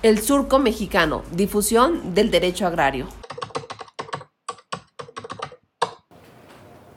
El Surco Mexicano, difusión del derecho agrario.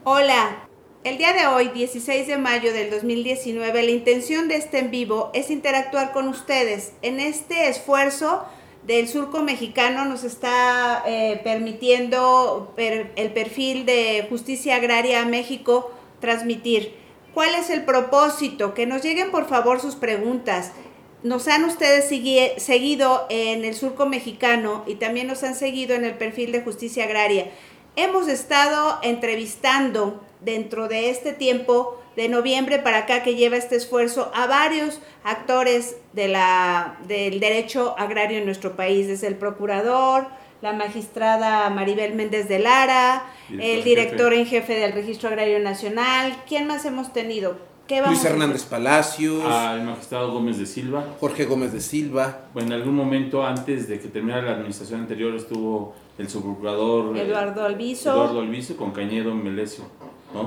Hola, el día de hoy, 16 de mayo del 2019, la intención de este en vivo es interactuar con ustedes en este esfuerzo del surco mexicano nos está eh, permitiendo el perfil de justicia agraria México transmitir. ¿Cuál es el propósito? Que nos lleguen por favor sus preguntas. Nos han ustedes seguido en el surco mexicano y también nos han seguido en el perfil de justicia agraria. Hemos estado entrevistando dentro de este tiempo de noviembre para acá que lleva este esfuerzo a varios actores de la, del derecho agrario en nuestro país, desde el procurador, la magistrada Maribel Méndez de Lara, el director en jefe del Registro Agrario Nacional. ¿Quién más hemos tenido? Luis Hernández Palacios. Al magistrado Gómez de Silva. Jorge Gómez de Silva. Bueno, en algún momento antes de que terminara la administración anterior estuvo el subprocurador eh, Eduardo Alviso. Eduardo Alviso con Cañedo Melesio.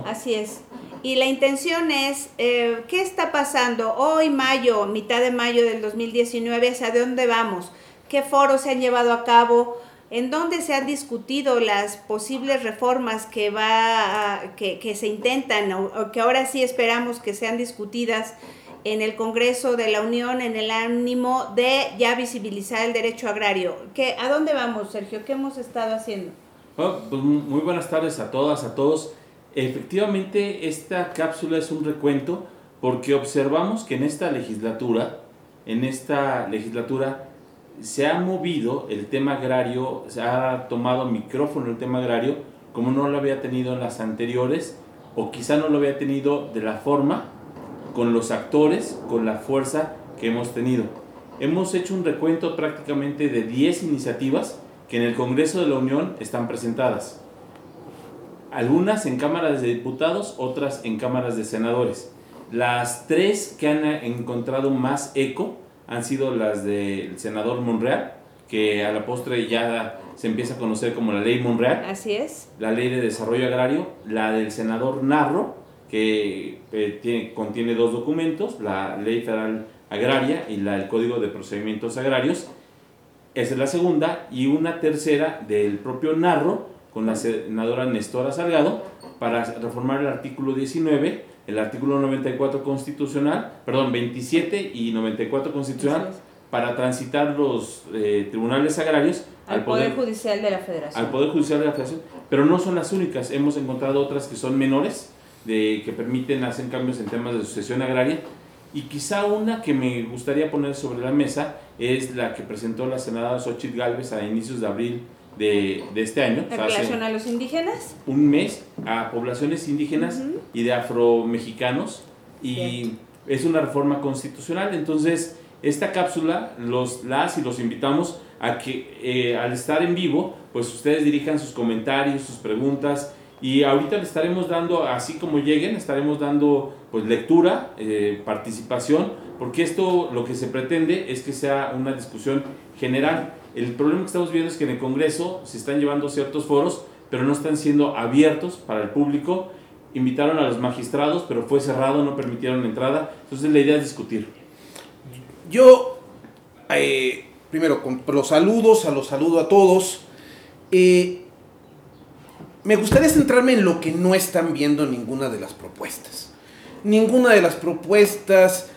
Así es. Y la intención es, eh, ¿qué está pasando hoy, mayo, mitad de mayo del 2019? ¿Hacia dónde vamos? ¿Qué foros se han llevado a cabo? ¿En dónde se han discutido las posibles reformas que, va que, se intentan o, que ahora sí esperamos que sean discutidas en el Congreso de la Unión en el ánimo de ya visibilizar el derecho agrario? ¿Qué, ¿A dónde vamos, Sergio? ¿Qué hemos estado haciendo? Pues muy buenas tardes a todas, a todos. Efectivamente, esta cápsula es un recuento porque observamos que en esta legislatura, en esta legislatura se ha movido el tema agrario, se ha tomado micrófono el tema agrario como no lo había tenido en las anteriores o quizá no lo había tenido de la forma, con los actores, con la fuerza que hemos tenido. Hemos hecho un recuento prácticamente de 10 iniciativas que en el Congreso de la Unión están presentadas algunas en cámaras de diputados, otras en cámaras de senadores. Las tres que han encontrado más eco han sido las del senador Monreal, que a la postre ya se empieza a conocer como la ley Monreal. Así es. La ley de desarrollo agrario, la del senador Narro, que eh, tiene, contiene dos documentos, la ley federal agraria y la, el código de procedimientos agrarios. Esa es la segunda. Y una tercera del propio Narro, con la senadora Nestora Salgado para reformar el artículo 19, el artículo 94 constitucional, perdón, 27 y 94 constitucional para transitar los eh, tribunales agrarios al, poder, Judicial de la Federación. Al Poder Judicial de la Federación, pero no son las únicas, hemos encontrado otras que son menores, de, que permiten hacer cambios en temas de sucesión agraria, y quizá una que me gustaría poner sobre la mesa es la que presentó la senadora Xochitl Galvez a inicios de abril de, de este año. ¿En relación a los indígenas? Un mes a poblaciones indígenas y de afromexicanos y es una reforma constitucional. Entonces, esta cápsula los, las y los invitamos a que eh, al estar en vivo, pues ustedes dirijan sus comentarios, sus preguntas y ahorita le estaremos dando, así como lleguen, estaremos dando pues lectura, eh, participación, porque esto lo que se pretende es que sea una discusión general. El problema que estamos viendo es que en el Congreso se están llevando ciertos foros, pero no están siendo abiertos para el público. Invitaron a los magistrados, pero fue cerrado, no permitieron entrada. Entonces la idea es discutir. Yo, eh, primero, con los saludos, a los saludo a todos. Eh, me gustaría centrarme en lo que no están viendo ninguna de las propuestas. Ninguna de las propuestas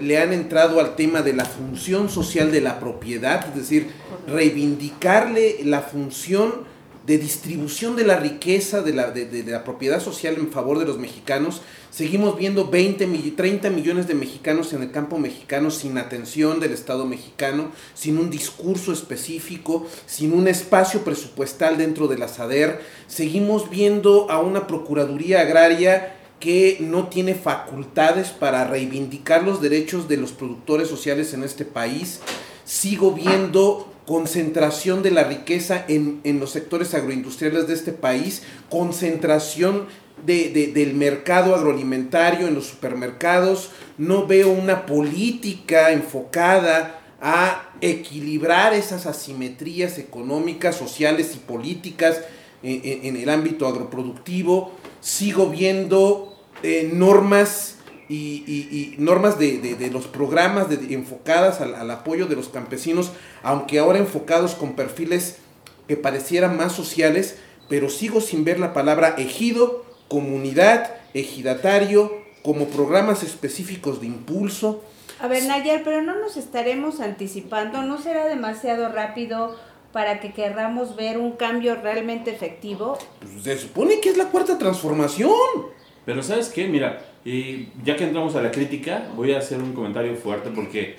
le han entrado al tema de la función social de la propiedad, es decir, reivindicarle la función de distribución de la riqueza de la, de, la, propiedad social en favor de los mexicanos. Seguimos viendo 20, 30 millones de mexicanos en el campo mexicano sin atención del Estado mexicano, sin un discurso específico, sin un espacio presupuestal dentro de la SADER. Seguimos viendo a una Procuraduría Agraria que no tiene facultades para reivindicar los derechos de los productores sociales en este país. Sigo viendo concentración de la riqueza en, los sectores agroindustriales de este país, concentración del mercado agroalimentario en los supermercados, no veo una política enfocada a equilibrar esas asimetrías económicas, sociales y políticas en el ámbito agroproductivo sigo viendo eh, normas y, y- normas de, de- de los programas de- enfocadas al, al apoyo de los campesinos, aunque ahora enfocados con perfiles que parecieran más sociales, pero sigo sin ver la palabra ejido, comunidad, ejidatario, como programas específicos de impulso. A ver, Nayar, pero no nos estaremos anticipando, ¿no será demasiado rápido para que querramos ver un cambio realmente efectivo? Pues, se supone que es la cuarta transformación. Pero ¿sabes qué? Mira, eh, ya que entramos a la crítica, voy a hacer un comentario fuerte porque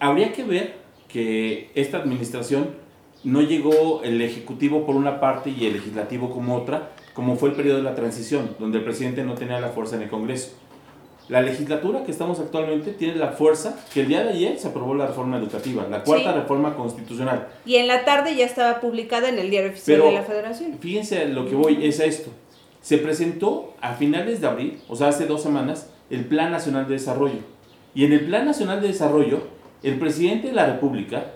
habría que ver que esta administración no llegó el Ejecutivo por una parte y el Legislativo como otra, como fue el periodo de la transición, donde el presidente no tenía la fuerza en el Congreso. La legislatura que estamos actualmente tiene la fuerza que el día de ayer se aprobó la reforma educativa, la cuarta Sí. reforma constitucional. Y en la tarde ya estaba publicada en el Diario Oficial Pero- de la Federación. Fíjense, lo que voy es a esto. Se presentó a finales de abril, o sea, hace dos semanas, el Plan Nacional de Desarrollo. Y en el Plan Nacional de Desarrollo, el presidente de la República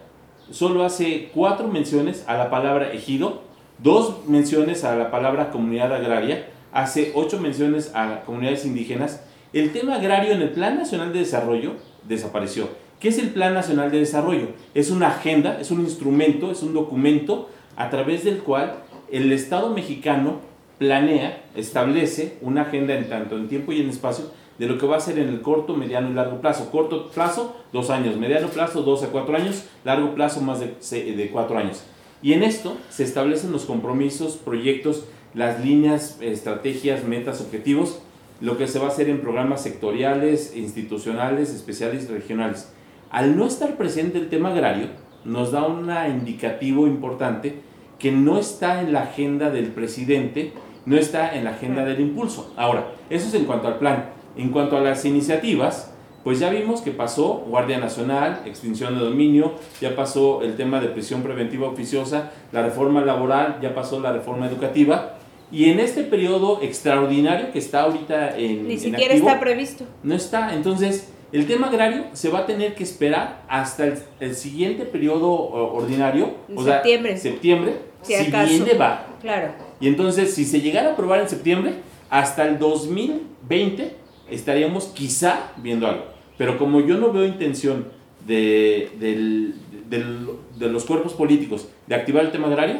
solo hace cuatro menciones a la palabra ejido, dos menciones a la palabra comunidad agraria, hace ocho menciones a comunidades indígenas. El tema agrario en el Plan Nacional de Desarrollo desapareció. ¿Qué es el Plan Nacional de Desarrollo? Es una agenda, es un instrumento, es un documento a través del cual el Estado mexicano planea, establece una agenda en tanto en tiempo y en espacio de lo que va a hacer en el corto, mediano y largo plazo. Corto plazo, dos años. Mediano plazo, dos a cuatro años. Largo plazo, más de cuatro años. Y en esto se establecen los compromisos, proyectos, las líneas, estrategias, metas, objetivos, lo que se va a hacer en programas sectoriales, institucionales, especiales regionales. Al no estar presente el tema agrario, nos da un indicativo importante que no está en la agenda del presidente, no está en la agenda del impulso. Ahora, eso es en cuanto al plan. En cuanto a las iniciativas, pues ya vimos que pasó Guardia Nacional, extinción de dominio, ya pasó el tema de prisión preventiva oficiosa, la reforma laboral, ya pasó la reforma educativa. Y en este periodo extraordinario que está ahorita en Ni en siquiera activo, está previsto. no está. Entonces, el tema agrario se va a tener que esperar hasta el, el siguiente periodo ordinario, En o sea, septiembre. septiembre, Si si acaso. va. Claro. Y entonces, si se llegara a aprobar en septiembre, hasta el 2020 estaríamos quizá viendo algo. Pero como yo no veo intención de, del- del- de los cuerpos políticos de activar el tema agrario,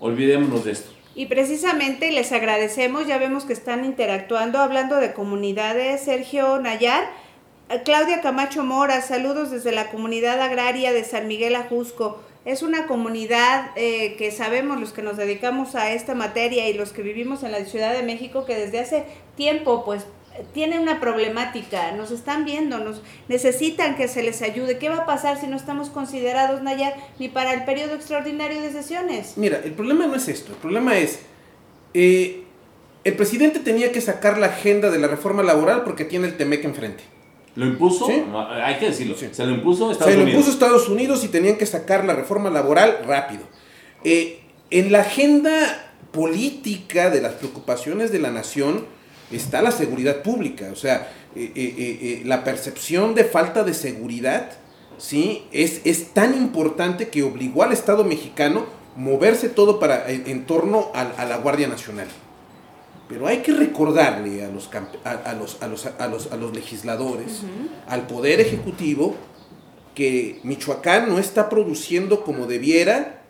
olvidémonos de esto. Y precisamente les agradecemos, ya vemos que están interactuando, hablando de comunidades, Sergio Nayar, Claudia Camacho Mora, saludos desde la comunidad agraria de San Miguel Ajusco. Es una comunidad eh, que sabemos los que nos dedicamos a esta materia y los que vivimos en la Ciudad de México que desde hace tiempo pues eh, tiene una problemática, nos están viendo, nos necesitan que se les ayude. ¿Qué va a pasar si no estamos considerados, Nayar, ni para el periodo extraordinario de sesiones? Mira, el problema no es esto, el problema es, eh, el presidente tenía que sacar la agenda de la reforma laboral porque tiene el TEMEC enfrente. ¿Lo impuso? Sí. Hay que decirlo. Sí. Se lo impuso Estados Se lo Unidos. impuso Estados Unidos y tenían que sacar la reforma laboral rápido. Eh, en la agenda política de las preocupaciones de la nación está la seguridad pública, o sea, eh, eh, eh, la percepción de falta de seguridad, ¿sí? Es, es tan importante que obligó al Estado mexicano moverse todo para, en, en torno a, a la Guardia Nacional. Pero hay que recordarle a los, a, a los, a los, a los, a los legisladores, al Poder Ejecutivo, que Michoacán no está produciendo como debiera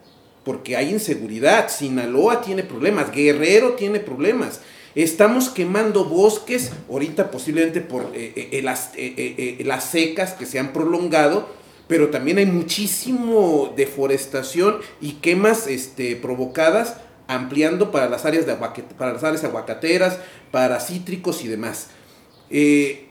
porque hay inseguridad. Sinaloa tiene problemas, Guerrero tiene problemas. Estamos quemando bosques, ahorita posiblemente por eh, eh, las, eh, eh, las secas que se han prolongado, pero también hay muchísimo deforestación y quemas este, provocadas ampliando para las áreas de aguaque- para las áreas aguacateras, para cítricos y demás. Eh,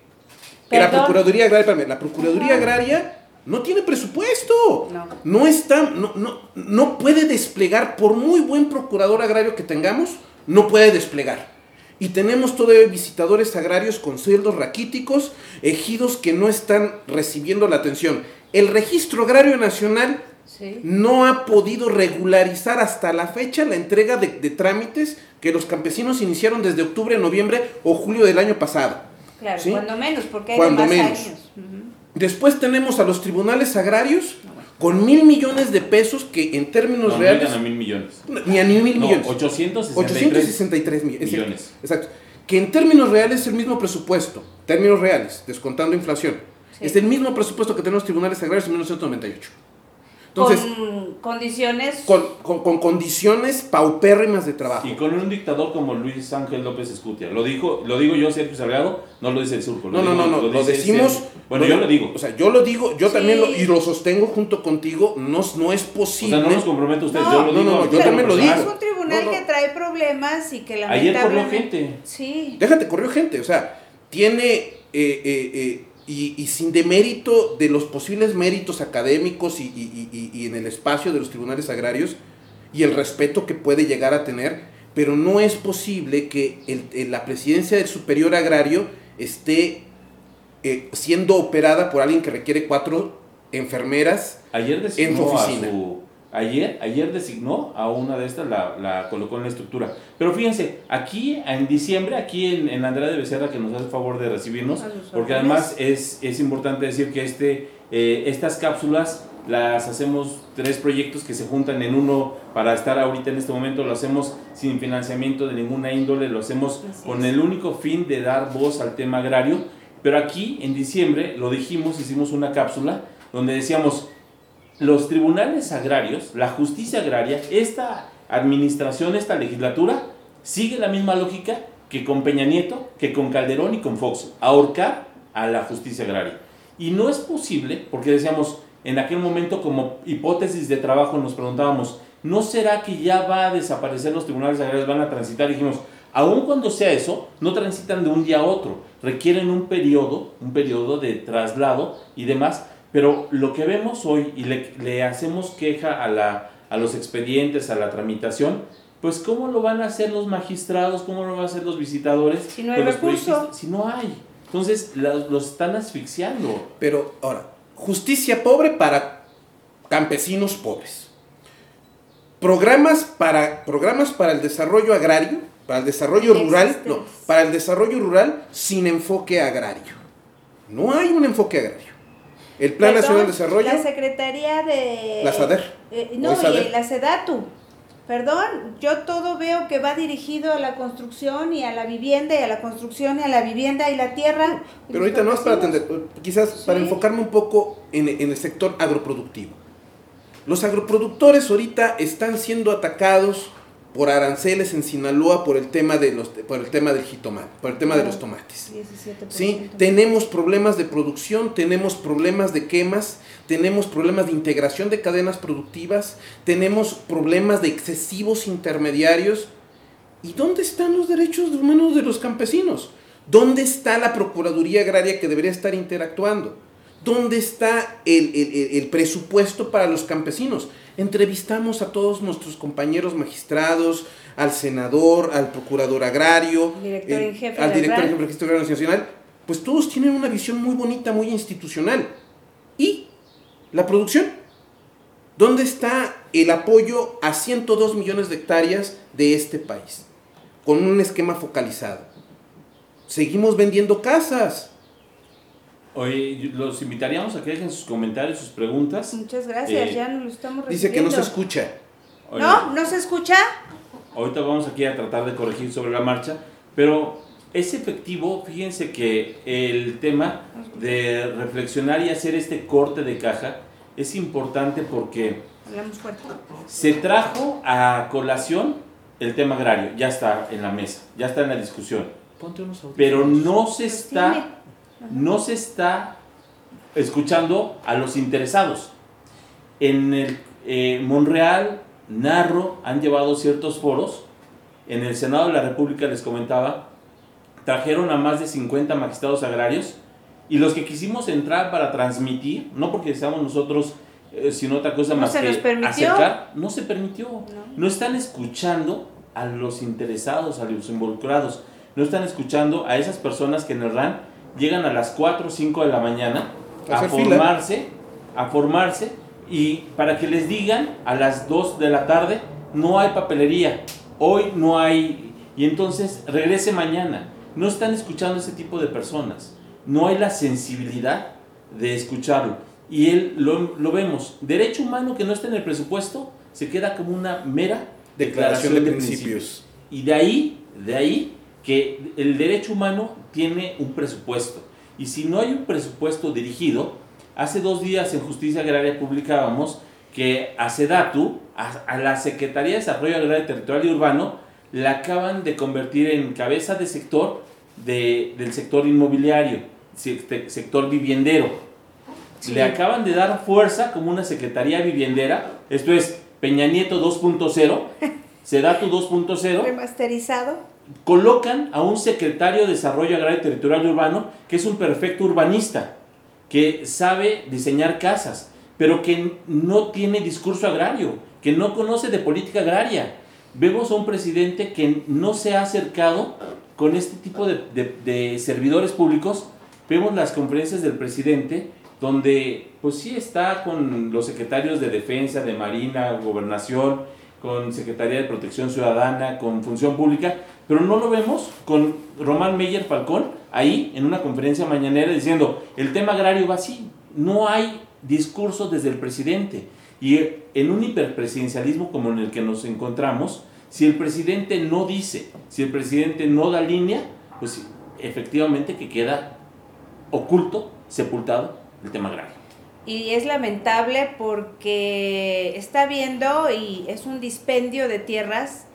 la. Procuraduría Agraria, espérame, la Procuraduría Agraria no tiene presupuesto. No. No está, no, no, no puede desplegar, por muy buen procurador agrario que tengamos, no puede desplegar. Y tenemos todavía visitadores agrarios con sueldos raquíticos, ejidos que no están recibiendo la atención. El Registro Agrario Nacional Sí. no ha podido regularizar hasta la fecha la entrega de, de trámites que los campesinos iniciaron desde octubre, noviembre o julio del año pasado. Claro, ¿Sí? cuando menos, porque hay Cuando más menos. años. Después tenemos a los tribunales agrarios con mil millones de pesos que en términos No, no reales... llegan a mil millones. ni a ni mil No, millones. 863, 863 millones. millones. Exacto. que en términos reales es el mismo presupuesto, términos reales, descontando inflación, Sí. es el mismo presupuesto que tienen los tribunales agrarios en 1998. Entonces, con condiciones con, con- con condiciones paupérrimas de trabajo. Y con un dictador como Luis Ángel López Escutia. Lo dijo, lo digo yo, Sergio Salgado, no lo dice el surco. No, no, no, no, lo, decimos. Bueno, yo lo digo. O sea, yo lo digo, yo Sí. también lo, y lo sostengo junto contigo, no, no es O posible. sea, no nos compromete usted, No, yo lo no, digo. no, no, yo también lo digo. es un tribunal No, no. que trae problemas y que Ayer lamentablemente corrió gente. sí Déjate, corrió gente, o sea, tiene, eh, eh, eh, y, y sin demérito de los posibles méritos académicos y, y- y- y en el espacio de los tribunales agrarios y el respeto que puede llegar a tener, pero no es posible que el- el- la presidencia del superior agrario esté eh, siendo operada por alguien que requiere cuatro enfermeras. Ayer En a oficina. su. Ayer, ayer designó a una de estas, la, la colocó en la estructura. Pero fíjense, aquí en diciembre, aquí en, en Andrade Becerra, que nos hace el favor de recibirnos, porque además es, es importante decir que este, eh, estas cápsulas las hacemos tres proyectos que se juntan en uno para estar ahorita en este momento, lo hacemos sin financiamiento de ninguna índole, lo hacemos con el único fin de dar voz al tema agrario. Pero aquí en diciembre lo dijimos, hicimos una cápsula donde decíamos, los tribunales agrarios, la justicia agraria, esta administración, esta legislatura, sigue la misma lógica que con Peña Nieto, que con Calderón y con Fox, ahorcar a la justicia agraria. Y no es posible, porque decíamos, en aquel momento como hipótesis de trabajo nos preguntábamos, ¿no será que ya va a desaparecer los tribunales agrarios, van a transitar? Y dijimos, aun cuando sea eso, no transitan de un día a otro, requieren un periodo, un periodo de traslado y demás, pero lo que vemos hoy y le, le hacemos queja a, la, a los expedientes, a la tramitación, pues ¿cómo lo van a hacer los magistrados? ¿Cómo lo van a hacer los visitadores? Si no hay con los recurso. proyectistas? Si no hay. Entonces la- los están asfixiando. Pero ahora, justicia pobre para campesinos pobres. Programas para, programas para el desarrollo agrario, para el desarrollo rural, no, para el desarrollo rural sin enfoque agrario. No hay un enfoque agrario. El Plan Perdón, Nacional de Desarrollo, La Secretaría de... La SADER. Eh, ¿O no, SADER? y la SEDATU. Perdón, yo todo veo que va dirigido a la construcción y a la vivienda y a la construcción y a la vivienda y la tierra. pero ahorita no es para atender, quizás para enfocarme un poco en, en el sector agroproductivo. Los agroproductores ahorita están siendo atacados por aranceles en Sinaloa por el tema de los por el tema del jitomate, por el tema de los tomates. 17%. ¿sí? Tenemos problemas de producción, tenemos problemas de quemas, tenemos problemas de integración de cadenas productivas, tenemos problemas de excesivos intermediarios. ¿Y dónde están los derechos humanos de los campesinos? ¿Dónde está la Procuraduría Agraria que debería estar interactuando? ¿Dónde está el, el- el- el presupuesto para los campesinos? Entrevistamos a todos nuestros compañeros magistrados, al senador, al procurador agrario, Director eh, en jefe al director en RAN. jefe del Registro Agrario Nacional, pues todos tienen una visión muy bonita, muy institucional. ¿Y la producción? ¿Dónde está el apoyo a 102 millones de hectáreas de este país? Con un esquema focalizado. Seguimos vendiendo casas. Hoy los invitaríamos a que dejen sus comentarios, sus preguntas. Muchas gracias, Eh, ya nos lo estamos Dice que no se escucha. Oye, ¿No? ¿No se escucha? Ahorita vamos aquí a tratar de corregir sobre la marcha, pero es efectivo, fíjense que el tema de reflexionar y hacer este corte de caja es importante porque se trajo a colación el tema agrario, ya está en la mesa, ya está en la discusión, pero no se Pues está. No se está escuchando a los interesados. En el eh, Monreal, Narro han llevado ciertos foros. En el Senado de la República les comentaba, trajeron a más de 50 magistrados agrarios y los que quisimos entrar para transmitir, no porque seamos nosotros, eh, sino otra cosa ¿No más se que nos permitió? acercar, no se permitió. No. No están escuchando a los interesados, a los involucrados. No están escuchando a esas personas que en el RAN llegan a las 4 o 5 de la mañana A a hacer fila. formarse, a formarse y para que les digan a las 2 de la tarde no hay papelería, hoy no hay y entonces regrese mañana. No están escuchando a ese tipo de personas. No hay la sensibilidad de escucharlo. Y él lo, lo vemos. Derecho humano que no está en el presupuesto se queda como una mera Declaración de principios. Y de ahí, de ahí que el derecho humano tiene un presupuesto. Y si no hay un presupuesto dirigido, hace dos días en Justicia Agraria publicábamos que a SEDATU, a, la Secretaría de Desarrollo Agrario Territorial y Urbano, la acaban de convertir en cabeza de sector del sector inmobiliario, sector viviendero. Le acaban de dar fuerza como una secretaría viviendera, esto es Peña Nieto 2.0, SEDATU 2.0. Remasterizado. Colocan a un secretario de Desarrollo Agrario Territorial Urbano que es un perfecto urbanista, que sabe diseñar casas, pero que no tiene discurso agrario, que no conoce de política agraria. Vemos a un presidente que no se ha acercado con este tipo de, servidores públicos. Vemos las conferencias del presidente donde pues sí está con los secretarios de defensa, de marina, gobernación, con Secretaría de Protección Ciudadana, con Función Pública, pero no lo vemos con Román Meyer Falcón ahí en una conferencia mañanera diciendo, el tema agrario va así, no hay discurso desde el presidente. Y en un hiperpresidencialismo como en el que nos encontramos, si el presidente no dice, si el presidente no da línea, pues efectivamente que queda oculto, sepultado el tema agrario. Y es lamentable porque está viendo y es un dispendio de tierras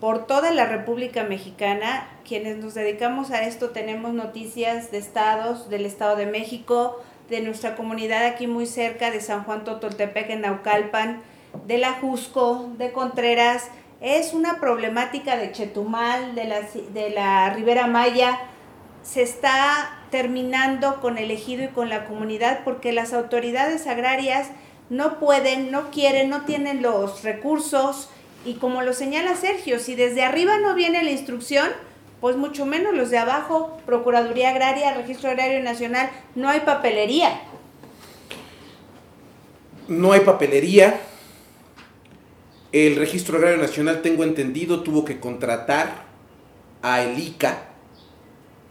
por toda la República Mexicana. Quienes nos dedicamos a esto tenemos noticias de estados, del Estado de México, de nuestra comunidad aquí muy cerca de San Juan Totoltepec en Naucalpan, de la Jusco, de Contreras. Es una problemática de Chetumal, de la, de la Ribera Maya. Se está terminando con el ejido y con la comunidad porque las autoridades agrarias no pueden, no quieren, no tienen los recursos y como lo señala Sergio, si desde arriba no viene la instrucción, pues mucho menos los de abajo, Procuraduría Agraria, Registro Agrario Nacional, no hay papelería. No hay papelería. El Registro Agrario Nacional, tengo entendido, tuvo que contratar a ELICA,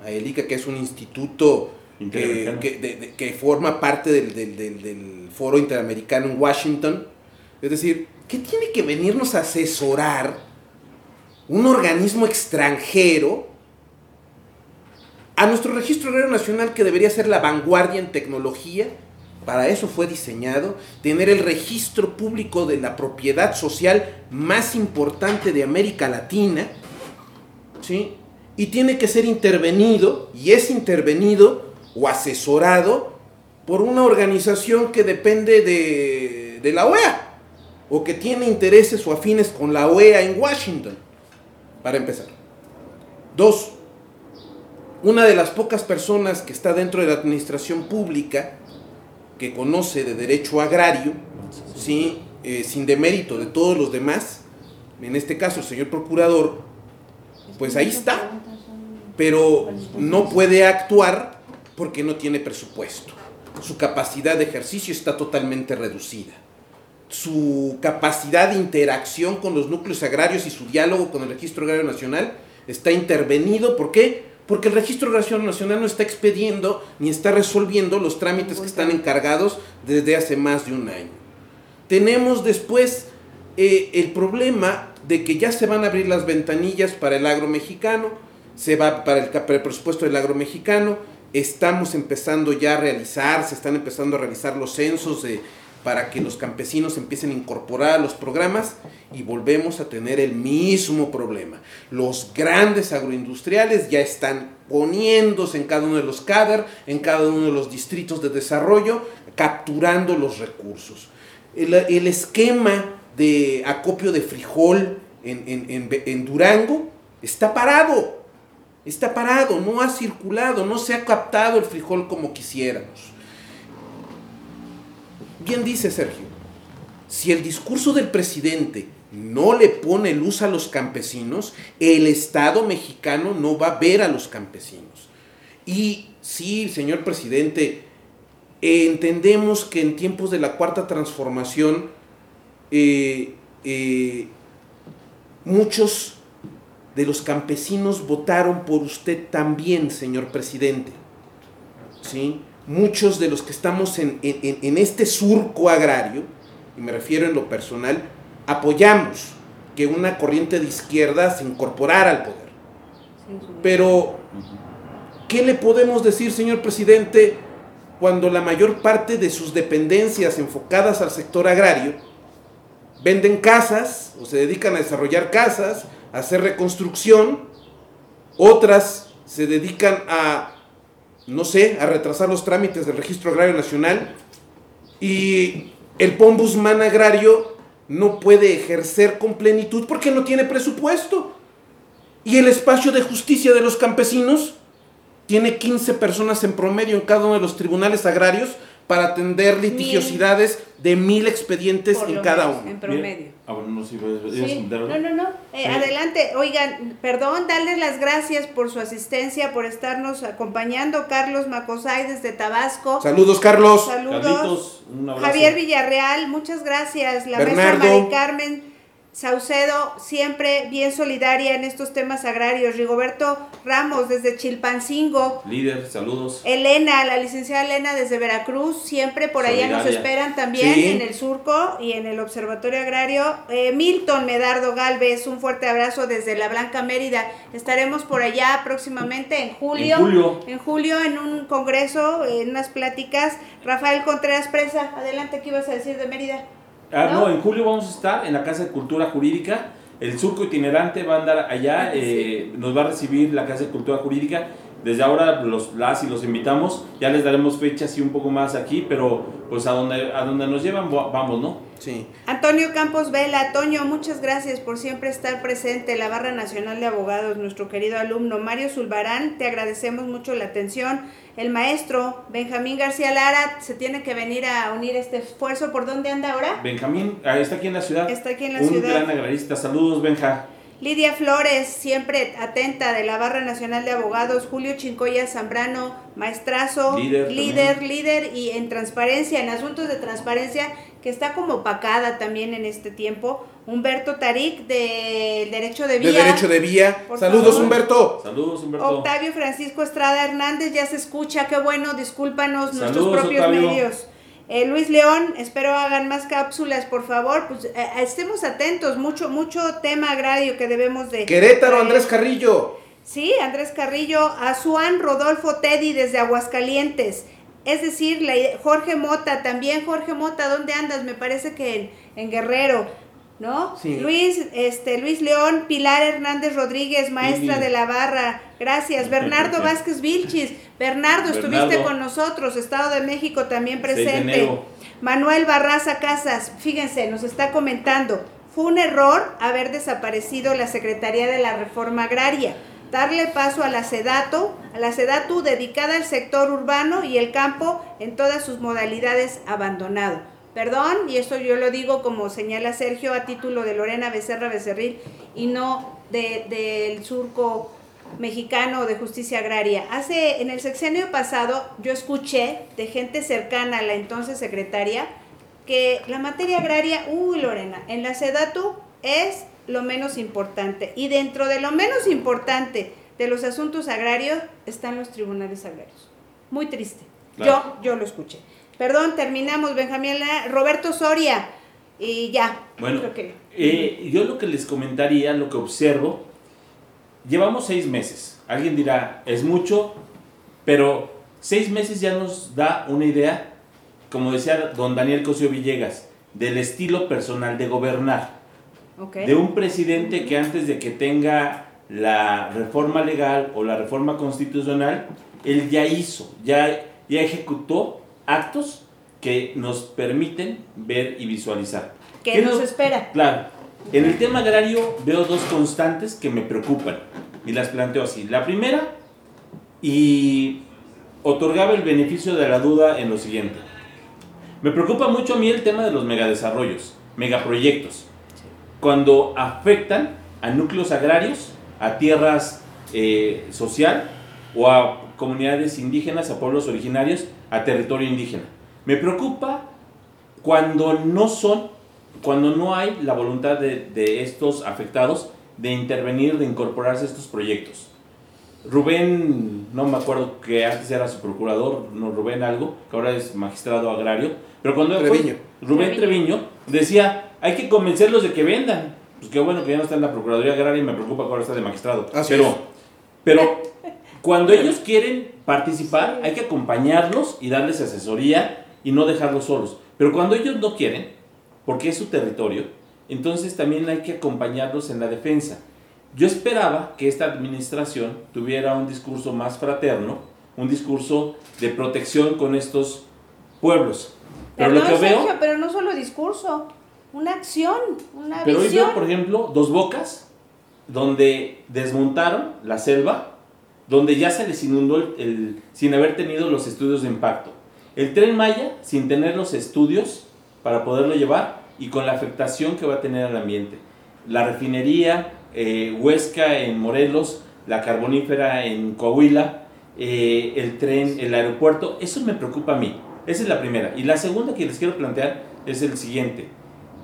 ELICA que es un instituto que, que, forma parte del, del Foro Interamericano en Washington. Es decir, ¿qué tiene que venirnos a asesorar? un organismo extranjero a nuestro registro agrario nacional que debería ser la vanguardia en tecnología. Para eso fue diseñado, tener el registro público de la propiedad social más importante de América Latina, ¿sí? Y tiene que ser intervenido, y es intervenido o asesorado por una organización que depende de, la OEA, o que tiene intereses o afines con la OEA en Washington para empezar. Dos, una de las pocas personas que está dentro de la administración pública que conoce de derecho agrario, ¿sí? Eh, sin demérito de todos los demás, en este caso el señor procurador, pues ahí está, pero no puede actuar porque no tiene presupuesto. Su capacidad de ejercicio está totalmente reducida su capacidad de interacción con los núcleos agrarios y su diálogo con el Registro Agrario Nacional está intervenido. ¿Por qué? Porque el Registro Agrario Nacional no está expediendo ni está resolviendo los trámites que están encargados desde hace más de un año. Tenemos después eh, el problema de que ya se van a abrir las ventanillas para el agro mexicano, se va para el, para el presupuesto del agro mexicano, estamos empezando ya a realizar, se están empezando a realizar los censos de para que los campesinos empiecen a incorporar a los programas y volvemos a tener el mismo problema. Los grandes agroindustriales ya están poniéndose en cada uno de los CADER, en cada uno de los distritos de desarrollo, capturando los recursos. El, esquema de acopio de frijol en, en Durango está parado, está parado, no ha circulado, no se ha captado el frijol como quisiéramos. Bien dice Sergio, si el discurso del presidente no le pone luz a los campesinos, el Estado mexicano no va a ver a los campesinos. Y sí, señor presidente, entendemos que en tiempos de la cuarta transformación, muchos de los campesinos votaron por usted también, señor presidente. ¿Sí? muchos de los que estamos en, este surco agrario, y me refiero en lo personal, apoyamos que una corriente de izquierda se incorporara al poder. Pero, ¿qué le podemos decir, señor presidente, cuando la mayor parte de sus dependencias enfocadas al sector agrario venden casas o se dedican a desarrollar casas, a hacer reconstrucción, otras se dedican a, no sé, a retrasar los trámites del registro agrario nacional y el Pombusman agrario no puede ejercer con plenitud porque no tiene presupuesto. Y el espacio de justicia de los campesinos tiene 15 personas en promedio en cada uno de los tribunales agrarios para atender litigiosidades de mil expedientes en cada uno. En promedio. Ah, bueno, no, sí, no, no, no. Eh, adelante. Oigan, perdón, darles las gracias por su asistencia, por estarnos acompañando. Carlos Macosay desde Tabasco. Saludos, Carlos. Saludos. Javier Villarreal, muchas gracias. La Bernardo. Mari Carmen. Saucedo, siempre bien solidaria en estos temas agrarios. Rigoberto Ramos, desde Chilpancingo. Líder, saludos. Elena, la licenciada Elena, desde Veracruz, siempre por allá nos esperan también en el Surco y en el Observatorio Agrario. Eh, Milton Medardo Galvez, un fuerte abrazo desde la Blanca Mérida. Estaremos por allá próximamente en julio. En julio. En julio, en un congreso, en unas pláticas. Rafael Contreras Presa, adelante, ¿qué ibas a decir de Mérida? Ah, ¿No? en julio vamos a estar en la Casa de Cultura Jurídica. El surco itinerante va a andar allá, ah, eh, nos va a recibir la Casa de Cultura Jurídica. Desde ahora los, las y los invitamos, ya les daremos fechas y un poco más aquí, pero pues a donde, a donde nos llevan vamos, ¿no? Sí. Antonio Campos Vela, Toño, muchas gracias por siempre estar presente, la Barra Nacional de Abogados, nuestro querido alumno Mario Zulbarán, te agradecemos mucho la atención el maestro Benjamín García Lara se tiene que venir a unir este esfuerzo. ¿Por dónde anda ahora? Benjamín, está aquí en la ciudad. Está aquí en la Un ciudad. Un gran agrarista. Saludos, Benja. Lidia Flores, siempre atenta de la Barra Nacional de Abogados, Julio Chincoya Zambrano, maestrazo, líder, líder, líder, y en transparencia, en asuntos de transparencia, que está como pacada también en este tiempo. Humberto Tarik, de Derecho de Vía. De Derecho de Vía. Saludos, Humberto. Saludos, Humberto. Octavio Francisco Estrada Hernández, ya se escucha, qué bueno, discúlpanos nuestros propios medios. Eh, Luis León, espero hagan más cápsulas, por favor. Pues eh, estemos atentos, mucho, mucho tema agrario que debemos de. Querétaro, Andrés Carrillo. Sí, Andrés Carrillo, Azuán Rodolfo Teddy desde Aguascalientes. Es decir, la, Jorge Mota, también Jorge Mota, ¿dónde andas? Me parece que en, en Guerrero. ¿no? Luis, este, Luis León, Pilar Hernández Rodríguez, maestra de la barra, gracias. Bernardo Vázquez Vilchis, Bernardo, estuviste con nosotros, Estado de México también presente. Manuel Barraza Casas, fíjense, nos está comentando, fue un error haber desaparecido la Secretaría de la Reforma Agraria, darle paso a la SEDATO, a la SEDATU dedicada al sector urbano y el campo en todas sus modalidades abandonado Perdón, y esto yo lo digo como señala Sergio a título de Lorena Becerra Becerril y no del surco mexicano de justicia agraria. Hace, en el sexenio pasado, yo escuché de gente cercana a la entonces secretaria que la materia agraria, uy Lorena, en la SEDATU es lo menos importante. Y dentro de lo menos importante de los asuntos agrarios están los tribunales agrarios. Muy triste. Yo, yo lo escuché. Perdón, terminamos, Benjamín. Roberto Soria. Y ya. Bueno, eh, yo lo que les comentaría, lo que observo, llevamos seis meses. Alguien dirá, es mucho, pero seis meses ya nos da una idea, como decía don Daniel Cosio Villegas, del estilo personal de gobernar. De un presidente que antes de que tenga la reforma legal o la reforma constitucional, él ya hizo, ya, ya ejecutó actos que nos permiten ver y visualizar. ¿Qué, nos espera? Claro. En el tema agrario veo dos constantes que me preocupan y las planteo así. La primera, y otorgaba el beneficio de la duda en lo siguiente. Me preocupa mucho a mí el tema de los megadesarrollos, megaproyectos, cuando afectan a núcleos agrarios, a tierras eh, social o a comunidades indígenas, a pueblos originarios, a territorio indígena. Me preocupa cuando no son, cuando no hay la voluntad de, estos afectados de intervenir, de incorporarse a estos proyectos. Rubén, no me acuerdo que antes era su procurador, no Rubén algo, que ahora es magistrado agrario, pero cuando Treviño. Rubén Treviño decía, hay que convencerlos de que vendan. Pues qué bueno que ya no está en la Procuraduría Agraria y me preocupa que ahora está de magistrado. pero Pero cuando ellos quieren participar, hay que acompañarlos y darles asesoría y no dejarlos solos. Pero cuando ellos no quieren, porque es su territorio, entonces también hay que acompañarlos en la defensa. Yo esperaba que esta administración tuviera un discurso más fraterno, un discurso de protección con estos pueblos. Pero lo que veo... Sergio, pero no solo discurso, una acción, una Pero hoy visión. veo, por ejemplo, dos bocas, donde desmontaron la selva, donde ya se les inundó el, el- sin haber tenido los estudios de impacto. El tren Maya, sin tener los estudios para poderlo llevar y con la afectación que va a tener al ambiente. La refinería, eh, Huesca en Morelos, la carbonífera en Coahuila, eh, el tren, el aeropuerto, eso me preocupa a mí. Esa es la primera. Y la segunda que les quiero plantear es el siguiente.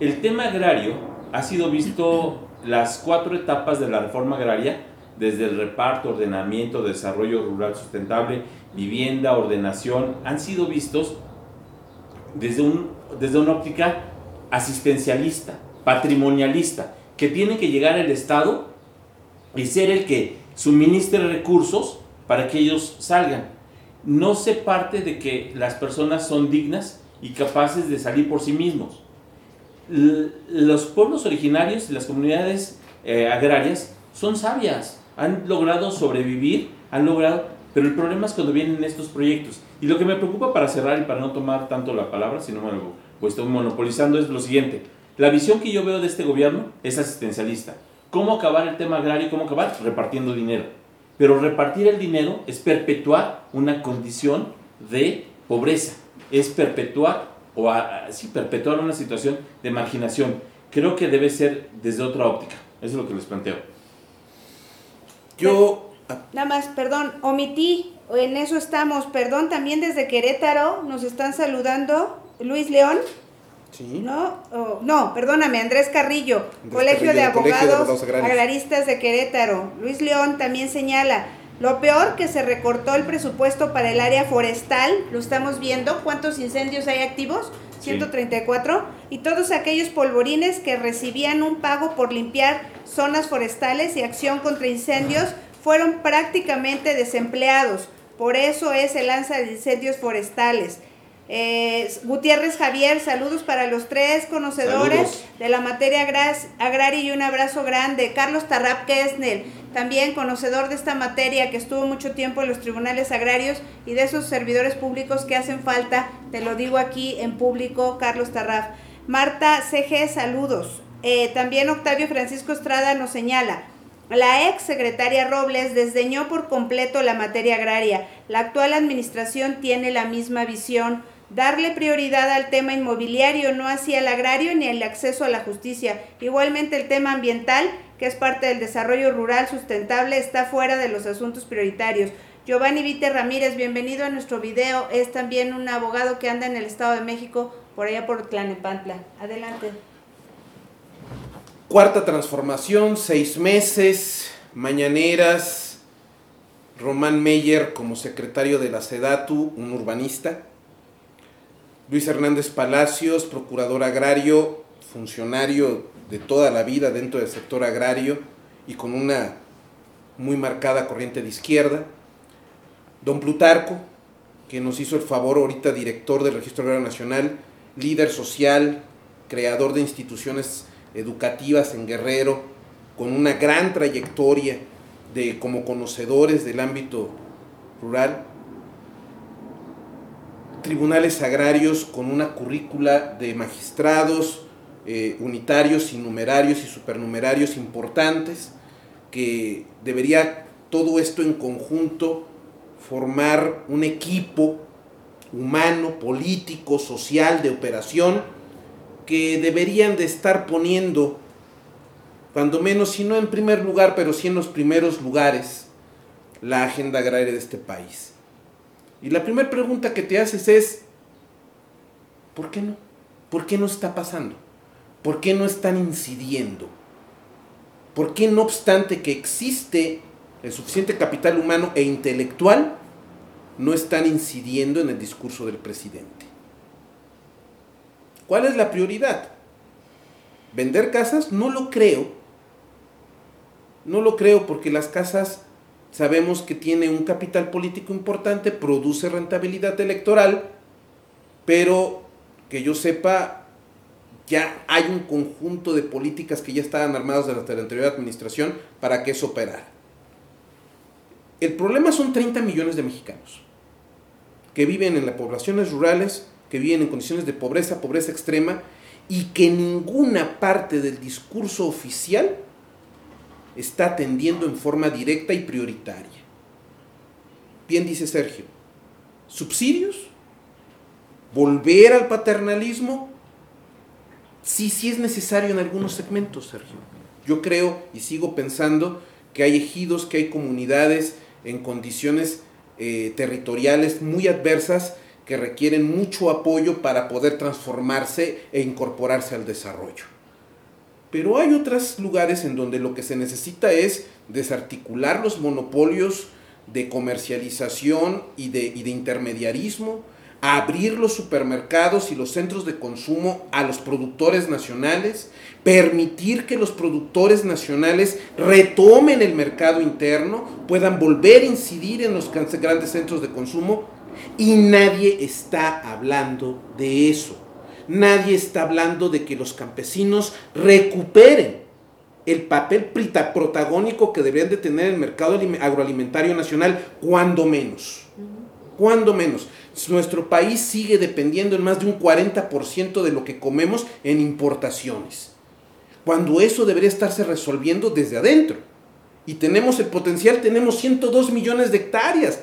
El tema agrario ha sido visto las cuatro etapas de la reforma agraria, desde el reparto, ordenamiento, desarrollo rural sustentable, vivienda, ordenación, han sido vistos desde, un, desde una óptica asistencialista, patrimonialista, que tiene que llegar el Estado y ser el que suministre recursos para que ellos salgan. No se parte de que las personas son dignas y capaces de salir por sí mismos. Los pueblos originarios y las comunidades eh, agrarias son sabias, han logrado sobrevivir, han logrado, pero el problema es cuando vienen estos proyectos. Y lo que me preocupa para cerrar y para no tomar tanto la palabra, si no me lo pues estoy monopolizando, es lo siguiente. La visión que yo veo de este gobierno es asistencialista. ¿Cómo acabar el tema agrario cómo acabar? Repartiendo dinero. Pero repartir el dinero es perpetuar una condición de pobreza, es perpetuar o a- a- sí, perpetuar una situación de marginación. Creo que debe ser desde otra óptica. Eso es lo que les planteo. Yo, ah, Nada más, perdón, omití, en eso estamos, perdón, también desde Querétaro nos están saludando Luis León, sí, ¿no? Oh, no, perdóname, Andrés Carrillo, Andrés Colegio Carrillo, de Colegio de Abogados. Agraristas de Querétaro. Luis León también señala, lo peor que se recortó el presupuesto para el área forestal, lo estamos viendo, ¿cuántos incendios hay activos? Sí. 134, y todos aquellos polvorines que recibían un pago por limpiar zonas forestales y acción contra incendios fueron prácticamente desempleados. Por eso es el lanza de incendios forestales. Eh, Gutiérrez Javier, saludos para los tres conocedores Saludos. de la materia agraria y un abrazo grande. Carlos Tarrap Kessner, también conocedor de esta materia que estuvo mucho tiempo en los tribunales agrarios y de esos servidores públicos que hacen falta, te lo digo aquí en público, Carlos Tarraf. Marta CG, saludos. Eh, también Octavio Francisco Estrada nos señala, la ex secretaria Robles desdeñó por completo la materia agraria. La actual administración tiene la misma visión. Darle prioridad al tema inmobiliario, no hacia el agrario ni el acceso a la justicia. Igualmente el tema ambiental, que es parte del desarrollo rural sustentable, está fuera de los asuntos prioritarios. Giovanni Vite Ramírez, bienvenido a nuestro video. Es también un abogado que anda en el Estado de México, por allá por Tlanepantla. Adelante. cuarta transformación, seis meses, mañaneras, Román Meyer como secretario de la SEDATU, un urbanista, Luis Hernández Palacios, procurador agrario, funcionario de toda la vida dentro del sector agrario y con una muy marcada corriente de izquierda, don Plutarco, que nos hizo el favor ahorita director del Registro Agrario Nacional, líder social, creador de instituciones educativas en Guerrero, con una gran trayectoria de, como conocedores del ámbito rural, tribunales agrarios con una currícula de magistrados eh, unitarios y numerarios y supernumerarios importantes, que debería todo esto en conjunto formar un equipo humano, político, social, de operación, que deberían de estar poniendo, cuando menos, si no en primer lugar, pero sí en los primeros lugares, la agenda agraria de este país. Y la primera pregunta que te haces es, ¿por qué no? ¿Por qué no está pasando? ¿Por qué no están incidiendo? ¿Por qué no obstante que existe el suficiente capital humano e intelectual, no están incidiendo en el discurso del presidente? ¿Cuál es la prioridad? ¿Vender casas? No lo creo. No lo creo porque las casas sabemos que tiene un capital político importante, produce rentabilidad electoral, pero que yo sepa, ya hay un conjunto de políticas que ya estaban armadas desde la anterior administración para que eso operara. El problema son 30 millones de mexicanos que viven en las poblaciones rurales, que viven en condiciones de pobreza, pobreza extrema, y que ninguna parte del discurso oficial está atendiendo en forma directa y prioritaria. Bien dice Sergio, subsidios, volver al paternalismo, sí, sí es necesario en algunos segmentos, Sergio. Yo creo y sigo pensando que hay ejidos, que hay comunidades en condiciones eh, territoriales muy adversas que requieren mucho apoyo para poder transformarse e incorporarse al desarrollo. Pero hay otros lugares en donde lo que se necesita es desarticular los monopolios de comercialización y de, intermediarismo, abrir los supermercados y los centros de consumo a los productores nacionales, permitir que los productores nacionales retomen el mercado interno, puedan volver a incidir en los grandes centros de consumo y nadie está hablando de eso. Nadie está hablando de que los campesinos recuperen el papel protagónico que deberían de tener el mercado agroalimentario nacional, cuando menos. Cuando menos. Nuestro país sigue dependiendo en más de un 40% de lo que comemos en importaciones. Cuando eso debería estarse resolviendo desde adentro. Y tenemos el potencial, tenemos 102 millones de hectáreas.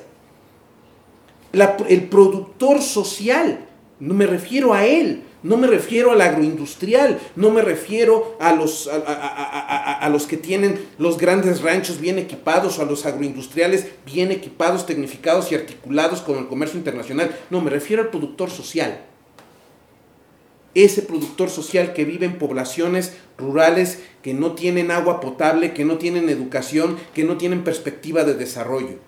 el productor social, no me refiero a él, no me refiero al agroindustrial, no me refiero a los, a, los que tienen los grandes ranchos bien equipados o a los agroindustriales bien equipados, tecnificados y articulados con el comercio internacional. No, me refiero al productor social. Ese productor social que vive en poblaciones rurales que no tienen agua potable, que no tienen educación, que no tienen perspectiva de desarrollo.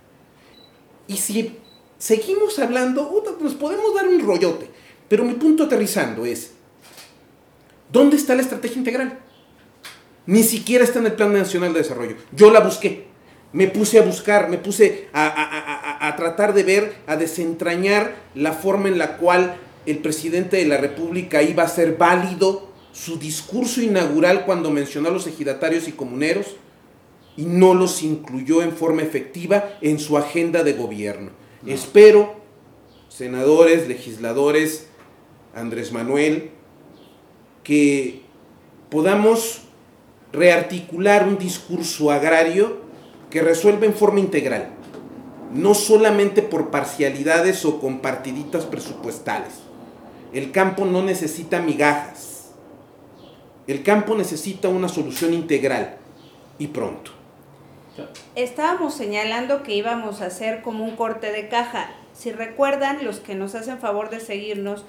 Y si seguimos hablando, nos podemos dar un rollote. Pero mi punto aterrizando es, ¿dónde está la estrategia integral? Ni siquiera está en el Plan Nacional de Desarrollo. Yo la busqué, me puse a buscar, me puse a, tratar de ver, a desentrañar la forma en la cual el presidente de la República iba a ser válido su discurso inaugural cuando mencionó a los ejidatarios y comuneros y no los incluyó en forma efectiva en su agenda de gobierno. Espero, senadores, legisladores, Andrés Manuel, que podamos rearticular un discurso agrario que resuelva en forma integral, no solamente por parcialidades o compartiditas presupuestales. El campo no necesita migajas. El campo necesita una solución integral y pronto. Estábamos señalando que íbamos a hacer como un corte de caja. Si recuerdan, los que nos hacen favor de seguirnos,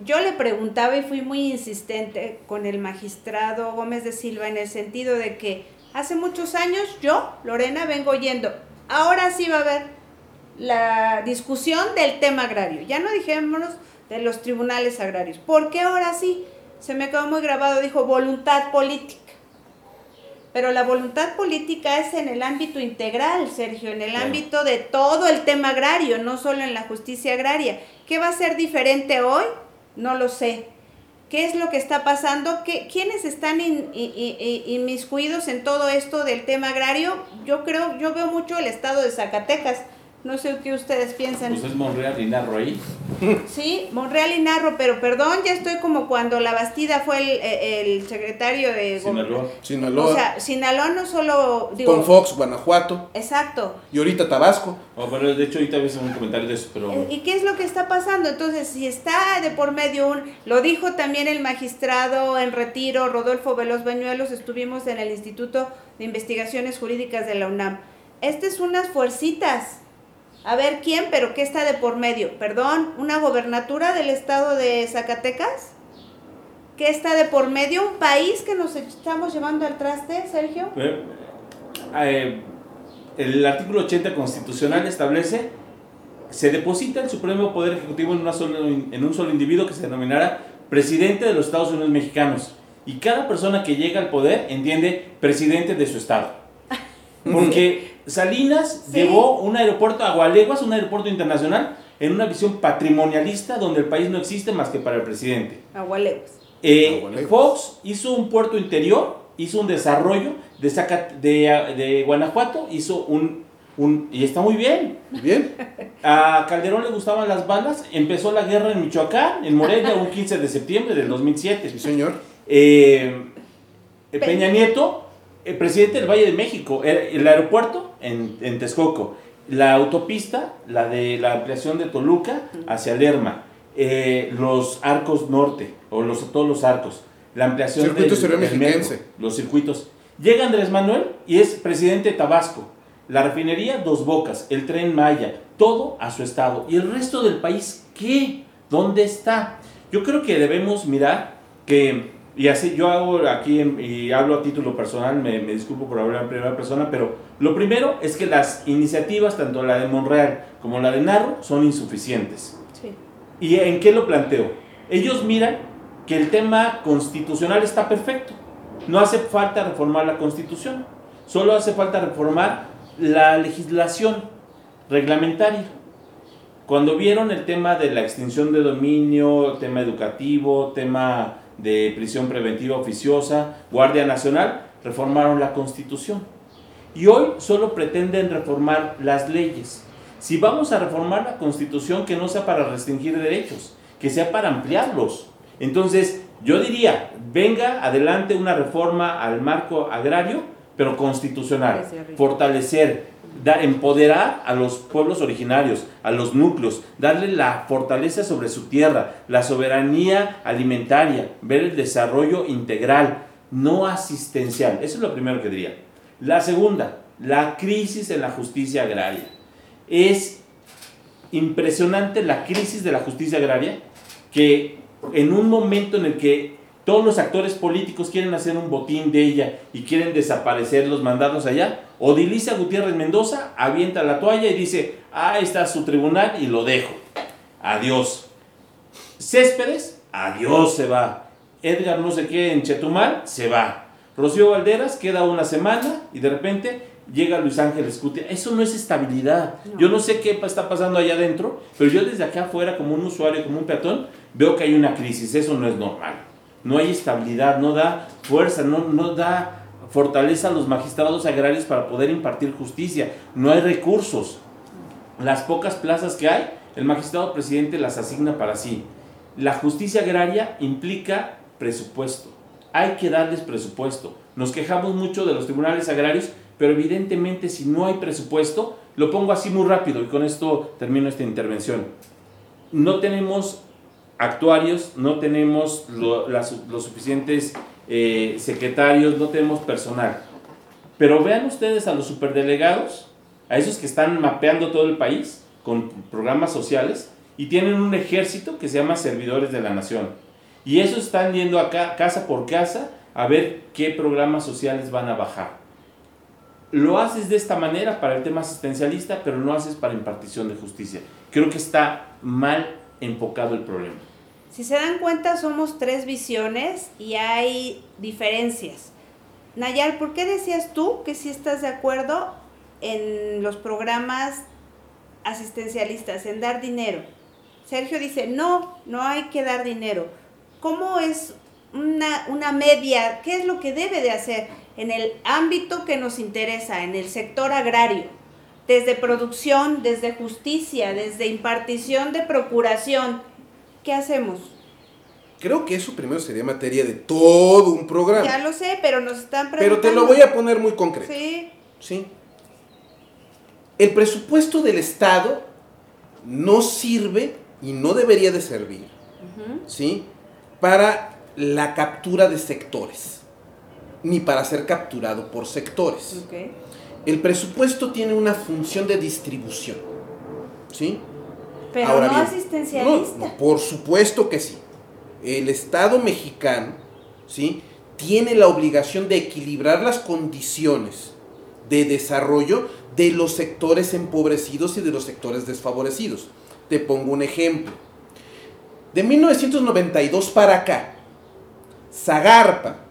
yo le preguntaba y fui muy insistente con el magistrado Gómez de Silva en el sentido de que hace muchos años yo, Lorena, vengo oyendo, ahora sí va a haber la discusión del tema agrario. Ya no dijémonos de los tribunales agrarios. ¿Por qué ahora sí? Se me quedó muy grabado, dijo voluntad política. Pero la voluntad política es en el ámbito integral, Sergio, en el ámbito de todo el tema agrario, no solo en la justicia agraria. ¿Qué va a ser diferente hoy? No lo sé. ¿Qué es lo que está pasando? ¿Qué, ¿Quiénes están inmiscuidos en todo esto del tema agrario? Yo creo, yo veo mucho el estado de Zacatecas. No sé qué ustedes piensan. Pues es Monreal y Narro ahí. Sí, Monreal y Narro, pero perdón, ya estoy como cuando la Bastida fue el, eh, secretario de... Sinaloa. Sinaloa. O sea, Sinaloa no solo... Con Fox, Guanajuato. Exacto. Y ahorita Tabasco. Oh, bueno, de hecho ahorita ves un comentario de eso, pero... Eh, ¿Y qué es lo que está pasando? Entonces, si está de por medio un... Lo dijo también el magistrado en retiro, Rodolfo Veloz Bañuelos, estuvimos en el Instituto de Investigaciones Jurídicas de la UNAM. Estas es unas fuercitas a ver quién, pero qué está de por medio. Perdón, una gobernatura del estado de Zacatecas. ¿Qué está de por medio? Un país que nos estamos llevando al traste, Sergio. Eh, eh, el artículo 80 constitucional establece se deposita el Supremo Poder Ejecutivo en, una en un solo individuo que se denominará presidente de los Estados Unidos mexicanos. Y cada persona que llega al poder entiende presidente de su estado. Porque Salinas Sí. llevó un aeropuerto a Gualeguas, un aeropuerto internacional, en una visión patrimonialista donde el país no existe más que para el presidente. Agualeguas. Eh. Fox hizo un puerto interior, hizo un desarrollo de, Zacat- de, de Guanajuato, hizo un, un... y está muy bien. Bien. A Calderón le gustaban las balas, empezó la guerra en Michoacán, en Morelia, un 15 de septiembre del 2007. Sí, señor. Eh, Pe- Peña Nieto, el presidente del Valle de México, el, el aeropuerto en, en Texcoco, la autopista, la de la ampliación de Toluca hacia Lerma, eh, los arcos norte, o los, todos los arcos, la ampliación Circuito del- exterior del mexiquense. metro, los circuitos. Llega Andrés Manuel y es presidente de Tabasco. La refinería Dos Bocas, el tren Maya, todo a su estado. ¿Y el resto del país qué? ¿Dónde está? Yo creo que debemos mirar que, y así yo hago aquí en- y hablo a título personal, me, me disculpo por hablar en primera persona, pero lo primero es que las iniciativas, tanto la de Monreal como la de Narro, son insuficientes. Sí. ¿Y en qué lo planteo? Ellos miran que el tema constitucional está perfecto. No hace falta reformar la constitución. Solo hace falta reformar la legislación reglamentaria. Cuando vieron el tema de la extinción de dominio, tema educativo, tema de prisión preventiva oficiosa, Guardia Nacional, reformaron la constitución. Y hoy solo pretenden reformar las leyes. Si vamos a reformar la constitución, que no sea para restringir derechos, que sea para ampliarlos. Entonces, yo diría, venga adelante una reforma al marco agrario, pero constitucional. Fortalecer, empoderar a los pueblos originarios, a los núcleos, darle la fortaleza sobre su tierra, la soberanía alimentaria, ver el desarrollo integral, no asistencial. Eso es lo primero que diría. La segunda, la crisis en la justicia agraria. Es impresionante la crisis de la justicia agraria que en un momento en el que todos los actores políticos quieren hacer un botín de ella y quieren desaparecerlos, mandarlos allá, Odilisa Gutiérrez Mendoza avienta la toalla y dice, ah, está su tribunal y lo dejo. Adiós. Céspedes, adiós se va. Edgar no sé qué en Chetumal, se va. Rocío Valderas queda una semana y de repente llega Luis Ángel Escutia. Eso no es estabilidad. No. Yo no sé qué está pasando allá adentro, pero yo desde acá afuera, como un usuario, como un peatón, veo que hay una crisis. Eso no es normal. No hay estabilidad, no da fuerza, no, no da fortaleza a los magistrados agrarios para poder impartir justicia. No hay recursos. Las pocas plazas que hay, el magistrado presidente las asigna para sí. La justicia agraria implica presupuesto. Hay que darles presupuesto. Nos quejamos mucho de los tribunales agrarios, pero evidentemente si no hay presupuesto, lo pongo así muy rápido y con esto termino esta intervención. No tenemos actuarios, no tenemos los suficientes eh, secretarios, no tenemos personal. Pero vean ustedes a los superdelegados, a esos que están mapeando todo el país con programas sociales y tienen un ejército que se llama servidores de la nación. Y esos están yendo acá casa por casa a ver qué programas sociales van a bajar. Lo haces de esta manera para el tema asistencialista, pero no haces para impartición de justicia. Creo que está mal enfocado el problema. Si se dan cuenta, somos tres visiones y hay diferencias. Nayar, ¿por qué decías tú que sí estás de acuerdo en los programas asistencialistas, en dar dinero? Sergio dice, no, no hay que dar dinero. ¿Cómo es una, una media? ¿Qué es lo que debe de hacer en el ámbito que nos interesa, en el sector agrario? Desde producción, desde justicia, desde impartición de procuración. ¿Qué hacemos? Creo que eso primero sería materia de todo un programa. Ya lo sé, pero nos están Pero preguntando. te lo voy a poner muy concreto. Sí, ¿sí? El presupuesto del Estado no sirve y no debería de servir, ¿sí? Para la captura de sectores, ni para ser capturado por sectores. ok. El presupuesto tiene una función de distribución, ¿sí? Pero Ahora no bien, asistencialista. no, no, por supuesto que sí. El Estado mexicano, ¿sí? Tiene la obligación de equilibrar las condiciones de desarrollo de los sectores empobrecidos y de los sectores desfavorecidos. Te pongo un ejemplo. De 1992 para acá, Zagarpa,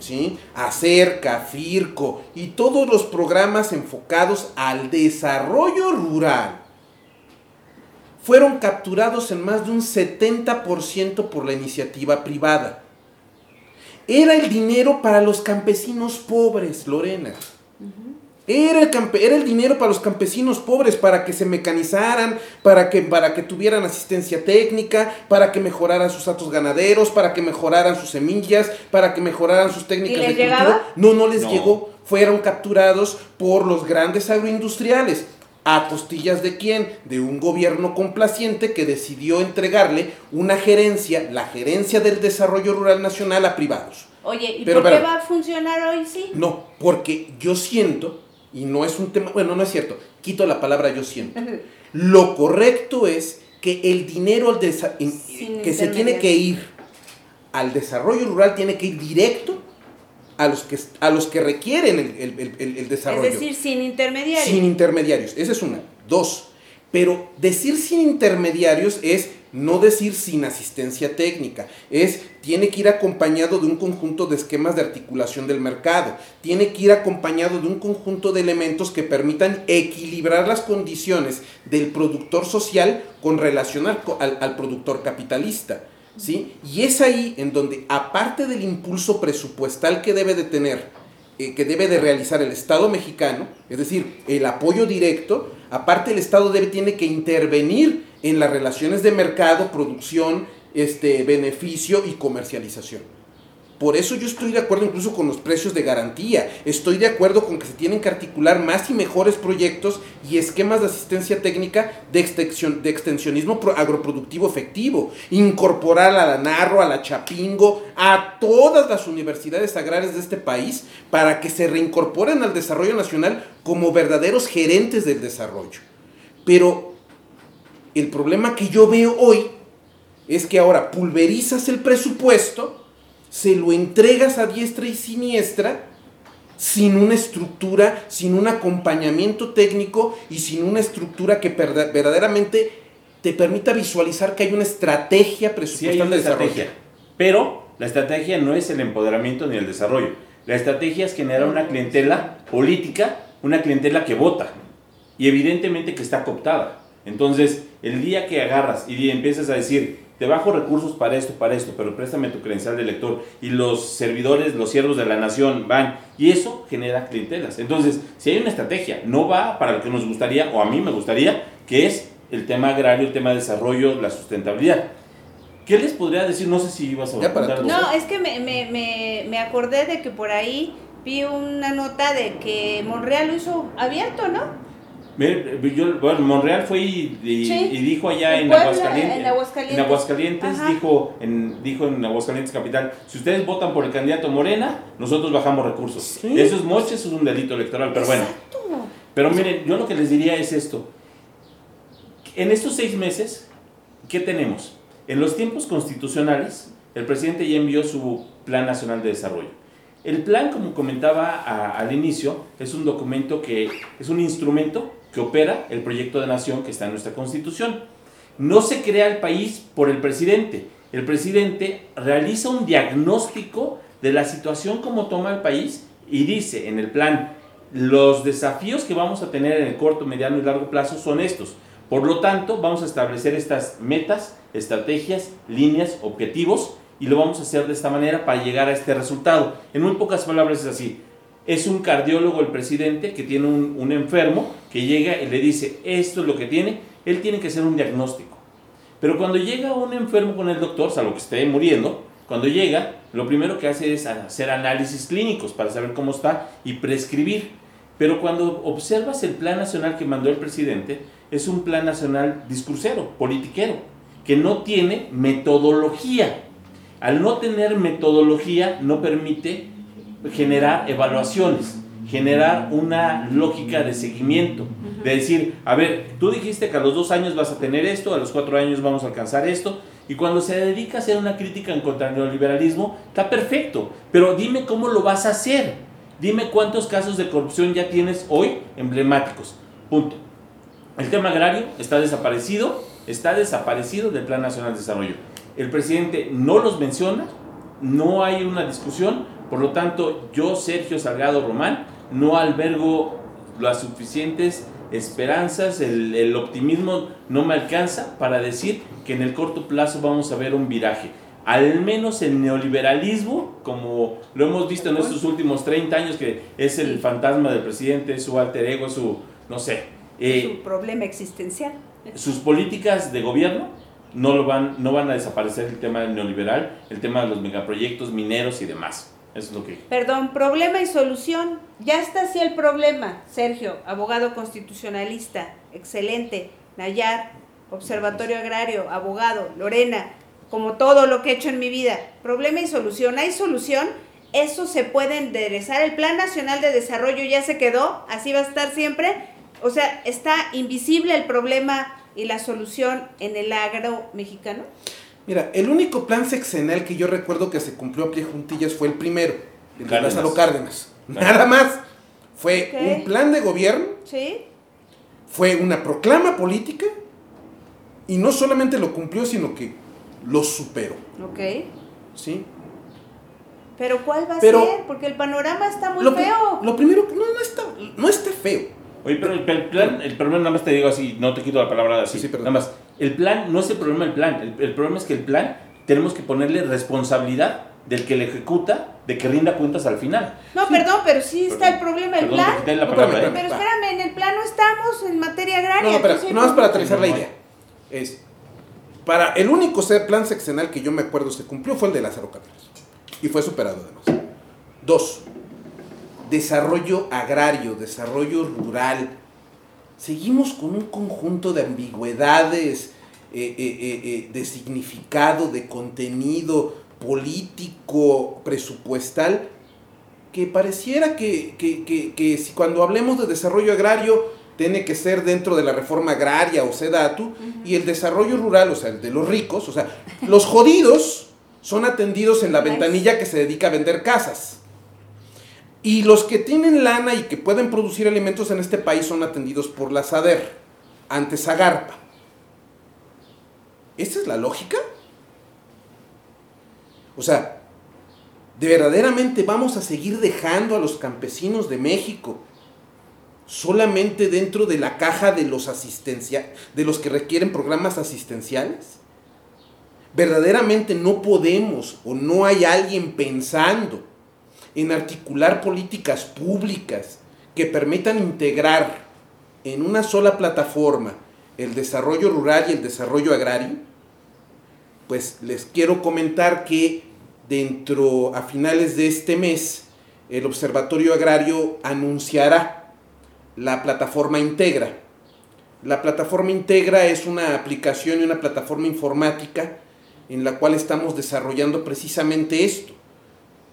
¿sí? Acerca, Firco y todos los programas enfocados al desarrollo rural fueron capturados en más de un 70% por la iniciativa privada. Era el dinero para los campesinos pobres, Lorena. Era el, era el, dinero para los campesinos pobres, para que se mecanizaran, para que, para que tuvieran asistencia técnica, para que mejoraran sus atos ganaderos, para que mejoraran sus semillas, para que mejoraran sus técnicas ¿Y les de cultivo. llegaba? No, no les No. llegó. Fueron capturados por los grandes agroindustriales. ¿A costillas de quién? De un gobierno complaciente que decidió entregarle una gerencia, la gerencia del desarrollo rural nacional a privados. Oye, ¿y Pero, por qué va a funcionar hoy sí? No, porque yo siento, y no es un tema, bueno, no es cierto, quito la palabra yo siento. Lo correcto es que el dinero al desa- que se tiene que ir al desarrollo rural tiene que ir directo a los que, a los que requieren el- el- el- el desarrollo. Es decir, sin intermediarios. Sin intermediarios. Esa es una. Dos. Pero decir sin intermediarios es no decir sin asistencia técnica. Es, tiene que ir acompañado de un conjunto de esquemas de articulación del mercado. Tiene que ir acompañado de un conjunto de elementos que permitan equilibrar las condiciones del productor social con relación al, al productor capitalista. ¿sí? Y es ahí en donde, aparte del impulso presupuestal que debe de tener eh, que debe de realizar el Estado mexicano, es decir, el apoyo directo, aparte el Estado debe, tiene que intervenir en las relaciones de mercado, producción, este, beneficio y comercialización. Por eso yo estoy de acuerdo incluso con los precios de garantía. Estoy de acuerdo con que se tienen que articular más y mejores proyectos y esquemas de asistencia técnica de, extensión, de extensionismo pro- agroproductivo efectivo. Incorporar a la Narro, a la Chapingo, a todas las universidades agrarias de este país para que se reincorporen al desarrollo nacional como verdaderos gerentes del desarrollo. Pero el problema que yo veo hoy es que ahora pulverizas el presupuesto, se lo entregas a diestra y siniestra, sin una estructura, sin un acompañamiento técnico y sin una estructura que verdaderamente te permita visualizar que hay una estrategia Sí hay una de desarrollo. estrategia, pero la estrategia no es el empoderamiento ni el desarrollo. La estrategia es generar una clientela política, una clientela que vota y evidentemente que está cooptada. Entonces, el día que agarras y empiezas a decir, te bajo recursos para esto, para esto, pero préstame tu credencial de lector y los servidores, los siervos de la nación van y eso genera clientelas. Entonces, si hay una estrategia, no va para lo que nos gustaría o a mí me gustaría, que es el tema agrario, el tema de desarrollo, la sustentabilidad. ¿Qué les podría decir? No sé si ibas a Ya para. No, es que me, me, me, me acordé de que por ahí vi una nota de que Monreal lo hizo abierto, ¿no? Yo, bueno, Monreal fue y, y- Sí. y dijo allá En en, Puebla, Aguascalientes, en Aguascalientes. en Aguascalientes Ajá. dijo, en, dijo en Aguascalientes Capital, si ustedes votan por el candidato Morena, nosotros bajamos recursos. Sí. Eso es moche, eso es un delito electoral, pero bueno. Exacto. Pero miren, yo lo que les diría es esto. En estos seis meses, ¿qué tenemos? En los tiempos constitucionales, el presidente ya envió su Plan Nacional de Desarrollo. El plan, como comentaba a- al inicio, es un documento que es un instrumento opera el proyecto de nación que está en nuestra constitución. No se crea el país por el presidente. El presidente realiza un diagnóstico de la situación como toma el país y dice en el plan, los desafíos que vamos a tener en el corto, mediano y largo plazo son estos. Por lo tanto, vamos a establecer estas metas, estrategias, líneas, objetivos y lo vamos a hacer de esta manera para llegar a este resultado. En muy pocas palabras es así. Es un cardiólogo el presidente que tiene un, enfermo que llega y le dice, esto es lo que tiene, él tiene que hacer un diagnóstico. Pero cuando llega un enfermo con el doctor, salvo que esté muriendo, cuando llega, lo primero que hace es hacer análisis clínicos para saber cómo está y prescribir. Pero cuando observas el plan nacional que mandó el presidente, es un plan nacional discursero, politiquero, que no tiene metodología. Al no tener metodología, no permite generar evaluaciones, generar una lógica de seguimiento, de decir, a ver, tú dijiste que a los dos años vas a tener esto, a los cuatro años vamos a alcanzar esto, y cuando se dedica a hacer una crítica en contra del neoliberalismo, está perfecto, pero dime cómo lo vas a hacer, dime cuántos casos de corrupción ya tienes hoy emblemáticos, punto. El tema agrario está desaparecido, está desaparecido del Plan Nacional de Desarrollo. El presidente no los menciona, no hay una discusión, Por lo tanto, yo, Sergio Salgado Román, no albergo las suficientes esperanzas, el, el, optimismo no me alcanza para decir que en el corto plazo vamos a ver un viraje. Al menos el neoliberalismo, como lo hemos visto en estos últimos 30 años, que es el fantasma del presidente, su alter ego, su, no sé. Eh, su problema existencial. Sus políticas de gobierno no, lo van, no van a desaparecer el tema del neoliberal, el tema de los megaproyectos mineros y demás. Perdón, problema y solución. Ya está así el problema. Sergio, abogado constitucionalista, excelente. Nayar, Observatorio Agrario, abogado. Lorena, como todo lo que he hecho en mi vida. Problema y solución. ¿Hay solución? Eso se puede enderezar. El Plan Nacional de Desarrollo ya se quedó, así va a estar siempre. O sea, está invisible el problema y la solución en el agro mexicano. Mira, el único plan sexenal que yo recuerdo que se cumplió a pie juntillas fue el primero, el de Lázaro Cárdenas. Nada más. Fue un plan de gobierno. Sí. Fue una proclama política. Y no solamente lo cumplió, sino que lo superó. Ok. ¿Sí? Pero ¿cuál va a ser? Porque el panorama está muy feo. Lo primero, no, no está, no está feo. Oye, pero el, plan, el problema nada más te digo así, no te quito la palabra así. Sí, nada más, el plan no es el problema del plan. El, problema es que el plan tenemos que ponerle responsabilidad del que le ejecuta, de que rinda cuentas al final. No, perdón, pero sí está el problema del plan. La palabra, ¿eh? pero espérame, en el plan no estamos en materia agraria. No, pero no más para aterrizar la idea. Es, para el único plan sexenal que yo me acuerdo se cumplió fue el de Lázaro Cárdenas. Y fue superado además. Dos, desarrollo agrario, desarrollo rural. Seguimos con un conjunto de ambigüedades, eh, eh, eh, de significado, de contenido político, presupuestal, que pareciera que, que, si cuando hablemos de desarrollo agrario tiene que ser dentro de la reforma agraria o SEDATU, y el desarrollo rural, o sea, el de los ricos, o sea, los jodidos son atendidos en la ventanilla que se dedica a vender casas. Y los que tienen lana y que pueden producir alimentos en este país son atendidos por la SADER, antes Agarpa. ¿Esta es la lógica? O sea, ¿de verdaderamente vamos a seguir dejando a los campesinos de México solamente dentro de la caja de los asistencia, de los que requieren programas asistenciales? ¿Verdaderamente no podemos o no hay alguien pensando en articular políticas públicas que permitan integrar en una sola plataforma el desarrollo rural y el desarrollo agrario, pues les quiero comentar que dentro a finales de este mes el Observatorio Agrario anunciará la plataforma Integra. La plataforma Integra es una aplicación y una plataforma informática en la cual estamos desarrollando precisamente esto,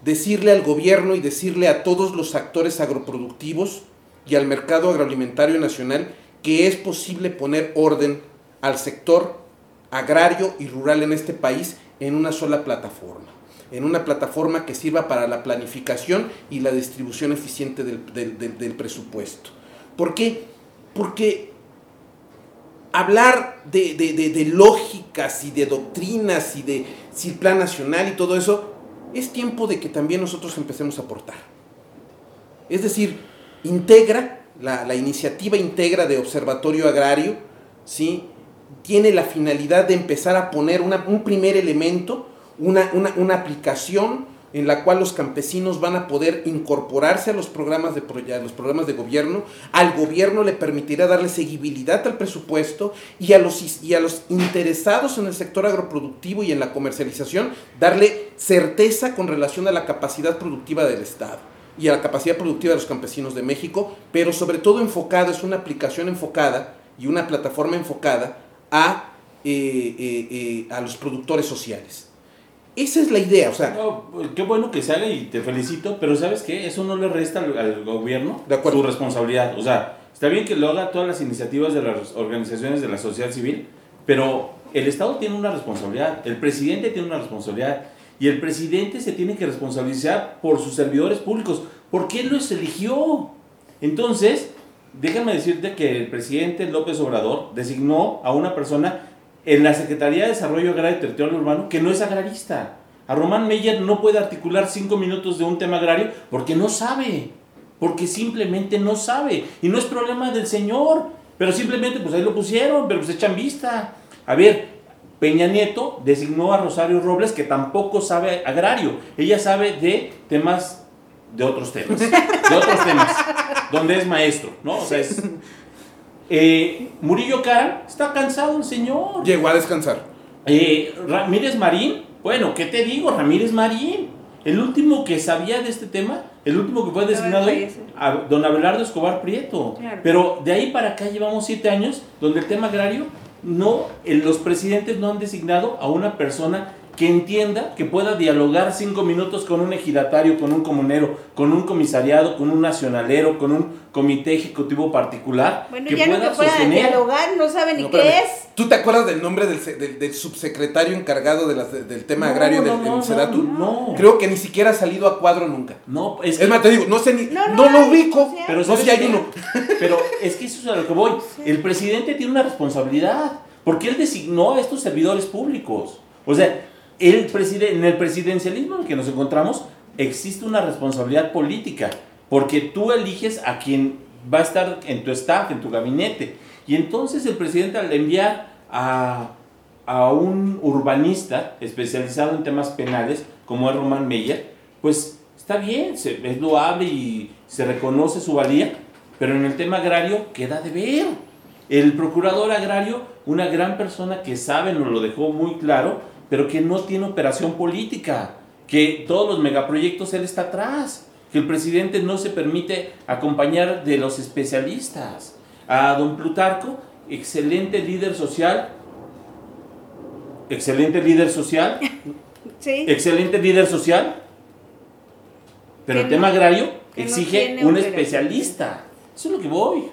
decirle al gobierno y decirle a todos los actores agroproductivos y al mercado agroalimentario nacional que es posible poner orden al sector agrario y rural en este país en una sola plataforma, en una plataforma que sirva para la planificación y la distribución eficiente del, presupuesto. ¿Por qué? Porque hablar de, de, lógicas y de doctrinas y de si plan nacional y todo eso es tiempo de que también nosotros empecemos a aportar. Es decir, integra, la, iniciativa integra de Observatorio Agrario, ¿sí? tiene la finalidad de empezar a poner un primer elemento, una, una aplicación en la cual los campesinos van a poder incorporarse a los programas de, los programas de gobierno, al gobierno le permitirá darle seguibilidad al presupuesto y a, los, y a los interesados en el sector agroproductivo y en la comercialización, darle certeza con relación a la capacidad productiva del Estado y a la capacidad productiva de los campesinos de México, pero sobre todo enfocada, es una aplicación enfocada y una plataforma enfocada a, eh, eh, eh, a los productores sociales. Esa es la idea, o sea. Pues, qué bueno que se haga y te felicito, pero ¿sabes qué? Eso no le resta al, gobierno su responsabilidad. O sea, está bien que lo haga todas las iniciativas de las organizaciones de la sociedad civil, pero el Estado tiene una responsabilidad, el presidente tiene una responsabilidad, y el presidente se tiene que responsabilizar por sus servidores públicos, porque él los eligió. Entonces, déjame decirte que el presidente López Obrador designó a una persona en la Secretaría de Desarrollo Agrario y Territorial Urbano que no es agrarista. A Román Meyer no puede articular cinco minutos de un tema agrario porque no sabe, porque simplemente no sabe. Y no es problema del señor, pero simplemente pues ahí lo pusieron, pero pues echan vista. A ver, Peña Nieto designó a Rosario Robles que tampoco sabe agrario. Ella sabe de temas, de otros temas, de otros temas, donde es maestro, ¿no? O sea, es... eh, Murillo Cara está cansado el señor. Llegó a descansar. Eh, Ramírez Marín, bueno, ¿qué te digo? Ramírez Marín, el último que sabía de este tema, el último que fue designado ahí, fallece. a don Abelardo Escobar Prieto. Claro. Pero de ahí para acá llevamos siete años donde el tema agrario, no, el- los presidentes no han designado a una persona que entienda, que pueda dialogar cinco minutos con un ejidatario, con un comunero, con un comisariado, con un nacionalero, con un comité ejecutivo particular, Bueno, que ya no pueda que pueda sostener dialogar, no sabe ni No, qué espérame. es. ¿Tú te acuerdas del nombre del, se- del- del subsecretario encargado de las- de- del tema No, agrario no, del, no, del Sedatu? no, no. Creo que ni siquiera ha salido a cuadro nunca. No, es, Es, más, te digo, no sé ni. No, No, no lo hay, ubico. no sé. Pero no ¿sabes sé si hay qué? uno. Pero es que eso es a lo que voy. El presidente tiene una responsabilidad, porque él designó a estos servidores públicos. O sea, el preside- en el presidencialismo en el que nos encontramos existe una responsabilidad política, porque tú eliges a quien va a estar en tu staff, en tu gabinete. Y entonces el presidente al enviar a, a un urbanista especializado en temas penales, como es Román Meyer, pues está bien, se, es loable y se reconoce su valía, pero en el tema agrario queda de ver. El procurador agrario, una gran persona que sabe, nos lo dejó muy claro, pero que no tiene operación política, que todos los megaproyectos él está atrás, que el presidente no se permite acompañar de los especialistas. A don Plutarco, excelente líder social, excelente líder social, Sí. excelente líder social, pero el tema no- agrario no exige un operación. especialista. Eso es lo que voy.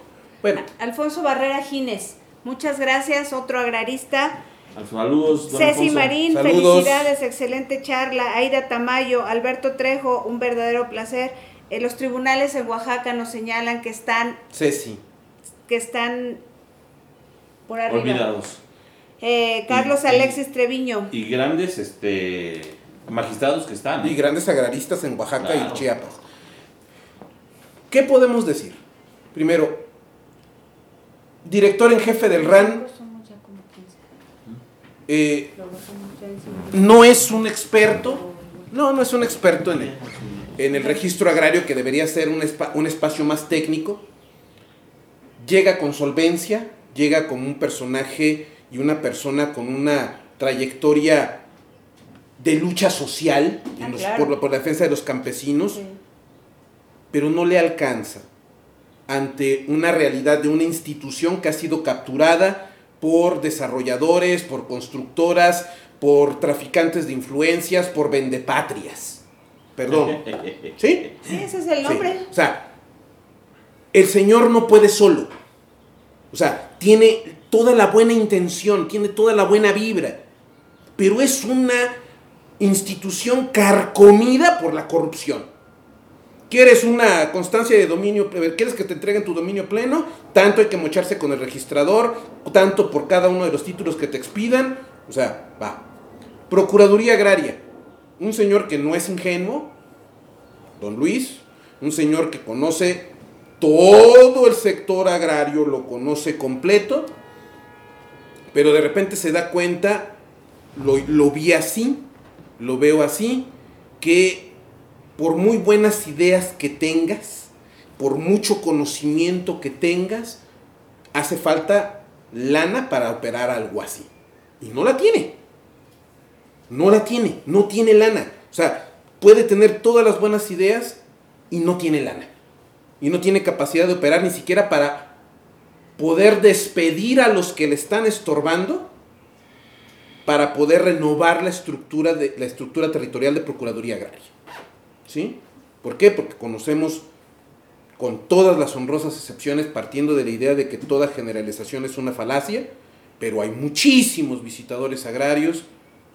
Bueno, Alfonso Barrera Gines, muchas gracias, otro agrarista. Saludos, Ceci Alfonso. Marín, Saludos. felicidades, excelente charla. Aida Tamayo, Alberto Trejo, un verdadero placer. Eh, los tribunales en Oaxaca nos señalan que están, Ceci. que están por arriba. Olvidados. Eh, Carlos Y- y- Alexis Treviño. Y grandes este, magistrados que están. ¿eh? Y grandes agraristas en Oaxaca Claro. y Chiapas. ¿Qué podemos decir? Primero, director en jefe del RAN eh, no es un experto, no, no es un experto en el, en el registro agrario que debería ser un, espa- un espacio más técnico. Llega con solvencia, llega como un personaje y una persona con una trayectoria de lucha social Ah, los- claro. por, la, por la defensa de los campesinos, Sí. pero no le alcanza ante una realidad de una institución que ha sido capturada por desarrolladores, por constructoras, por traficantes de influencias, por vendepatrias. Perdón. ¿Sí? Sí, ese es el Sí. nombre. O sea, el Señor no puede solo. O sea, tiene toda la buena intención, tiene toda la buena vibra, pero es una institución carcomida por la corrupción. ¿Quieres una constancia de dominio? ¿Quieres que te entreguen tu dominio pleno? Tanto hay que mocharse con el registrador, tanto por cada uno de los títulos que te expidan. O sea, va. Procuraduría Agraria. Un señor que no es ingenuo, don Luis, un señor que conoce todo el sector agrario, lo conoce completo, pero de repente se da cuenta, lo, vi así, lo veo así, que por muy buenas ideas que tengas, por mucho conocimiento que tengas, hace falta lana para operar algo así. Y no la tiene. No la tiene, no tiene lana. O sea, puede tener todas las buenas ideas y no tiene lana. Y no tiene capacidad de operar ni siquiera para poder despedir a los que le están estorbando para poder renovar la estructura, de, la estructura territorial de Procuraduría Agraria. ¿Sí? ¿Por qué? Porque conocemos con todas las honrosas excepciones, partiendo de la idea de que toda generalización es una falacia, pero hay muchísimos visitadores agrarios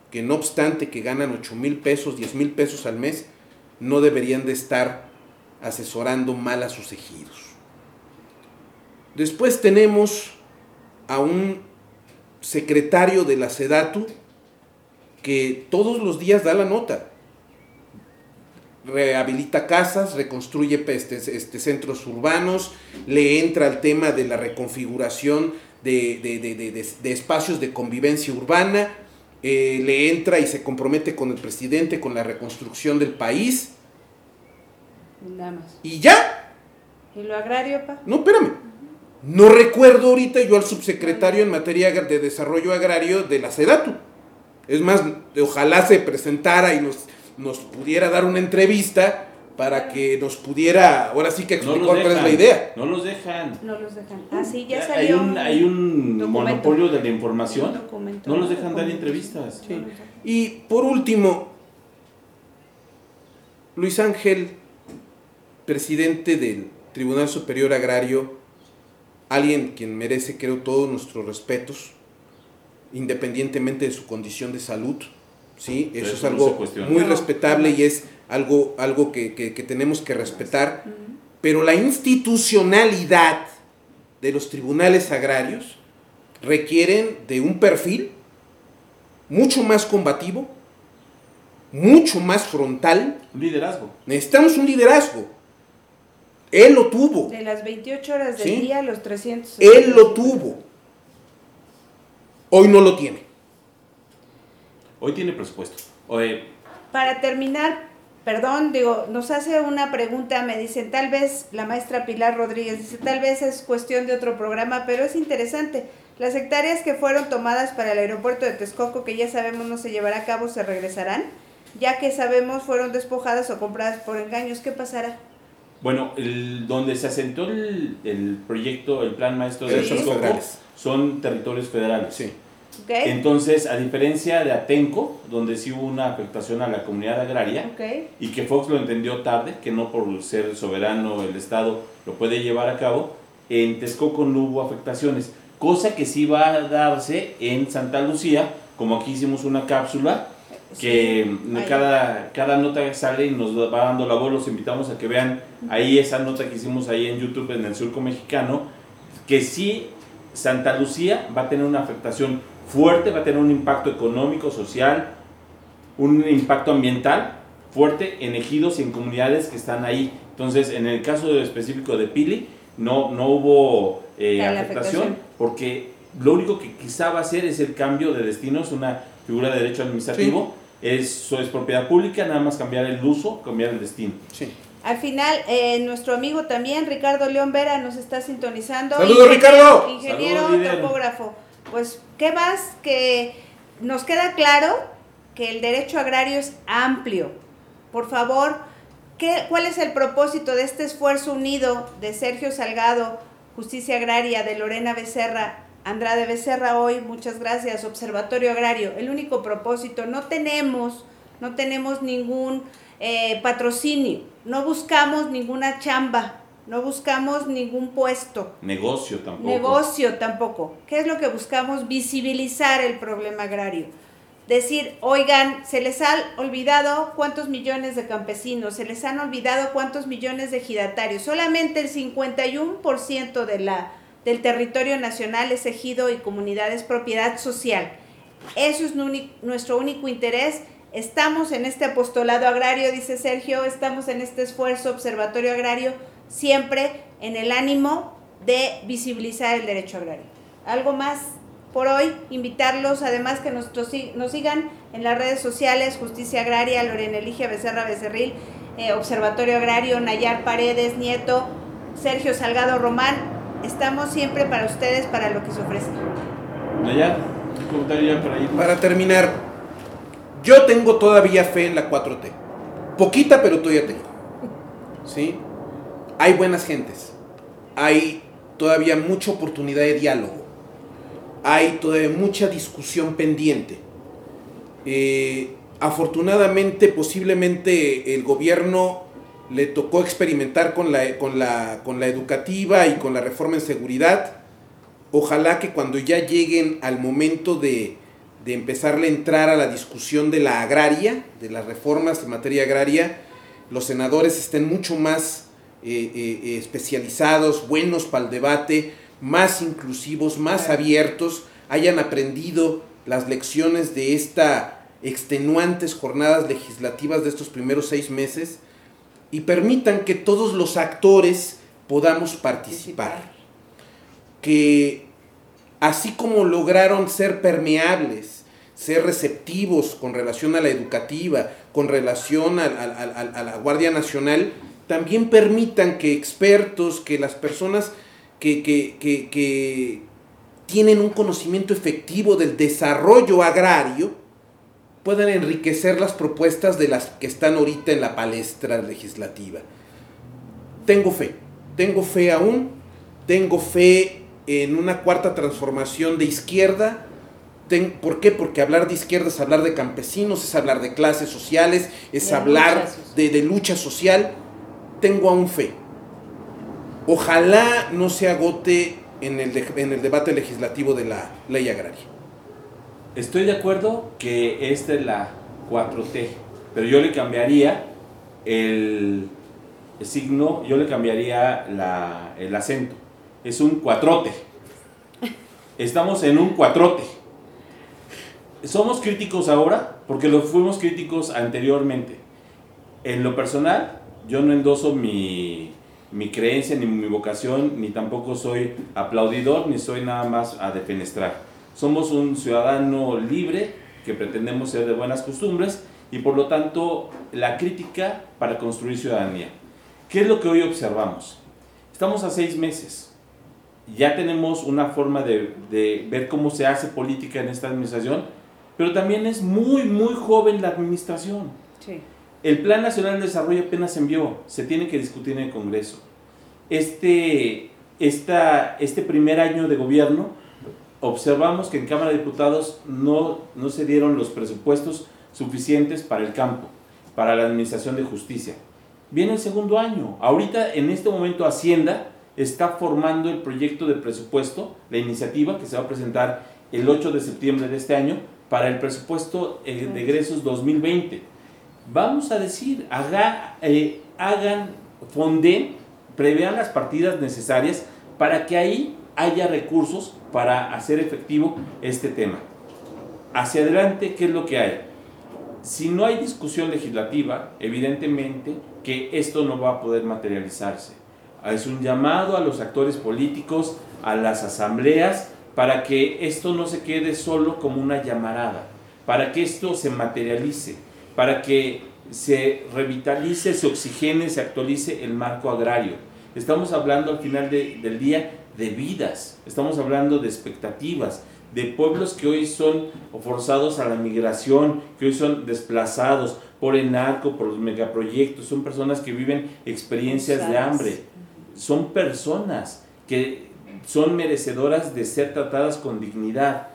que no obstante que ganan 8 mil pesos, 10 mil pesos al mes, no deberían de estar asesorando mal a sus ejidos. Después tenemos a un secretario de la SEDATU que todos los días da la nota. Rehabilita casas, reconstruye este, este, centros urbanos, le entra al tema de la reconfiguración de, de espacios de convivencia urbana, eh, le entra y se compromete con el presidente con la reconstrucción del país. Nada más. Y ya. ¿Y lo agrario, pa? No, espérame. No recuerdo ahorita yo al subsecretario en materia de desarrollo agrario de la SEDATU. Es más, ojalá se presentara y nos, nos pudiera dar una entrevista para que nos pudiera, ahora sí que explicar cuál es la idea. No los dejan. No los dejan. Ah, sí, ya salió. Hay un, hay un monopolio de la información. No los dejan dar entrevistas. Y por último, Luis Ángel, presidente del Tribunal Superior Agrario, alguien quien merece, creo, todos nuestros respetos, independientemente de su condición de salud. ¿Sí? Eso, es algo muy respetable y es algo, algo que, tenemos que respetar, pero la institucionalidad de los tribunales agrarios requieren de un perfil mucho más combativo, mucho más frontal. Un liderazgo. Necesitamos un liderazgo. Él lo tuvo. De las 28 horas del día, los 300. Él lo tuvo. Hoy no lo tiene. Hoy tiene presupuesto. Para terminar, perdón, digo, nos hace una pregunta, me dicen, tal vez la maestra Pilar Rodríguez dice, tal vez es cuestión de otro programa, pero es interesante. Las hectáreas que fueron tomadas para el aeropuerto de Texcoco, que ya sabemos no se llevará a cabo, se regresarán, ya que sabemos fueron despojadas o compradas por engaños. ¿Qué pasará? Bueno, el, donde se asentó el, proyecto, el plan maestro de Texcoco, son territorios federales. Sí. Entonces, a diferencia de Atenco, donde sí hubo una afectación a la comunidad agraria, y que Fox lo entendió tarde, que no por ser soberano el Estado lo puede llevar a cabo, en Texcoco no hubo afectaciones, cosa que sí va a darse en Santa Lucía, como aquí hicimos una cápsula, que cada, cada nota sale y nos va dando la voz, los invitamos a que vean ahí esa nota que hicimos ahí en YouTube en el surco mexicano, que sí Santa Lucía va a tener una afectación fuerte, va a tener un impacto económico, social, un impacto ambiental fuerte en ejidos y en comunidades que están ahí. Entonces, en el caso específico de Pili, no, no hubo eh, afectación, porque lo único que quizá va a hacer es el cambio de destino, es una figura de derecho administrativo, es, es propiedad pública, nada más cambiar el uso, cambiar el destino. Sí. Al final, eh, nuestro amigo también, Ricardo León Vera, nos está sintonizando. ¡Saludos, Ricardo! Ingeniero topógrafo pues, ¿qué más? Que nos queda claro que el derecho agrario es amplio. Por favor, ¿qué, ¿cuál es el propósito de este esfuerzo unido de Sergio Salgado, Justicia Agraria, de Lorena Becerra, Andrade Becerra hoy, muchas gracias, Observatorio Agrario? El único propósito, no tenemos, no tenemos ningún eh, patrocinio, no buscamos ninguna chamba, no buscamos ningún puesto. Negocio tampoco. Negocio tampoco. ¿Qué es lo que buscamos? Visibilizar el problema agrario. Decir, oigan, se les ha olvidado cuántos millones de campesinos, se les han olvidado cuántos millones de ejidatarios. Solamente el 51% de la, del territorio nacional es ejido y comunidades propiedad social. Eso es nuestro único interés. Estamos en este apostolado agrario, dice Sergio, estamos en este esfuerzo observatorio agrario siempre en el ánimo de visibilizar el derecho agrario. Algo más por hoy, invitarlos además que nos, nos sigan en las redes sociales, Justicia Agraria, Lorena Eligia Becerra Becerril, eh, Observatorio Agrario, Nayar Paredes, Nieto, Sergio Salgado Román. Estamos siempre para ustedes, para lo que se ofrezca. Nayar, comentario para ir. Para terminar, yo tengo todavía fe en la 4T. Poquita, pero todavía tengo. ¿Sí? Hay buenas gentes, hay todavía mucha oportunidad de diálogo, hay todavía mucha discusión pendiente. Eh, afortunadamente, posiblemente el gobierno le tocó experimentar con la, con, la, con la educativa y con la reforma en seguridad. Ojalá que cuando ya lleguen al momento de, de empezarle a entrar a la discusión de la agraria, de las reformas en materia agraria, los senadores estén mucho más eh, eh, especializados, buenos para el debate, más inclusivos, más abiertos, hayan aprendido las lecciones de esta extenuantes jornadas legislativas de estos primeros seis meses y permitan que todos los actores podamos participar. Que así como lograron ser permeables, ser receptivos con relación a la educativa, con relación a, la Guardia Nacional, también permitan que expertos, que las personas que, que tienen un conocimiento efectivo del desarrollo agrario, puedan enriquecer las propuestas de las que están ahorita en la palestra legislativa. Tengo fe, tengo fe aún, tengo fe en una cuarta transformación de izquierda. ¿Por qué? Porque hablar de izquierda es hablar de campesinos, es hablar de clases sociales, es hablar De, de lucha social. Tengo aún fe. Ojalá no se agote en el, en el debate legislativo de la ley agraria. Estoy de acuerdo que esta es la 4T, pero yo le cambiaría el, signo, yo le cambiaría el acento. Es un cuatrote. Estamos en un cuatrote. Somos críticos ahora porque lo fuimos críticos anteriormente. En lo personal, yo no endoso mi, mi creencia, ni mi vocación, ni tampoco soy aplaudidor, ni soy nada más a defenestrar somos un ciudadano libre que pretendemos ser de buenas costumbres y por lo tanto la crítica para construir ciudadanía. ¿Qué es lo que hoy observamos? Estamos a seis meses. Ya tenemos una forma de, ver cómo se hace política en esta administración, pero también es muy, muy joven la administración. El Plan Nacional de Desarrollo apenas envió, se tiene que discutir en el Congreso. Este, esta, este primer año de gobierno observamos que en Cámara de Diputados no, no se dieron los presupuestos suficientes para el campo, para la Administración de Justicia. Viene el segundo año. Ahorita, en este momento, Hacienda está formando el proyecto de presupuesto, la iniciativa que se va a presentar el 8 de septiembre de este año para el presupuesto eh, de egresos 2020. Vamos a decir, haga, eh, hagan, fonden, prevean las partidas necesarias para que ahí haya recursos para hacer efectivo este tema. Hacia adelante, ¿qué es lo que hay? Si no hay discusión legislativa, evidentemente que esto no va a poder materializarse. Es un llamado a los actores políticos, a las asambleas, para que esto no se quede solo como una llamarada, para que esto se materialice, para que se revitalice, se oxigene, se actualice el marco agrario. Estamos hablando al final del día de vidas, estamos hablando de expectativas, de pueblos que hoy son forzados a la migración, que hoy son desplazados por el narco, por los megaproyectos, son personas que viven experiencias de hambre, son personas que son merecedoras de ser tratadas con dignidad.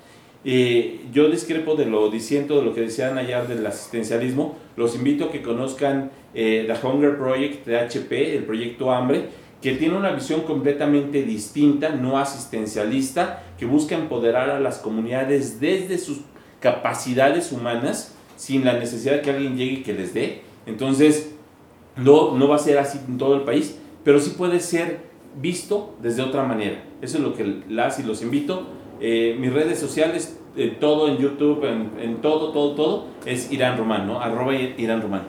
Yo discrepo de lo diciendo de lo que decían allá del asistencialismo. Los invito a que conozcan eh, The Hunger Project de HP, el proyecto Hambre, que tiene una visión completamente distinta, no asistencialista, que busca empoderar a las comunidades desde sus capacidades humanas, sin la necesidad de que alguien llegue y que les dé. Entonces, no, no va a ser así en todo el país, pero sí puede ser visto desde otra manera. Eso es lo que las y los invito. Eh, mis redes sociales, eh, todo en YouTube, en, en, todo, todo, todo, es Irán Román, ¿no? Arroba Irán Román.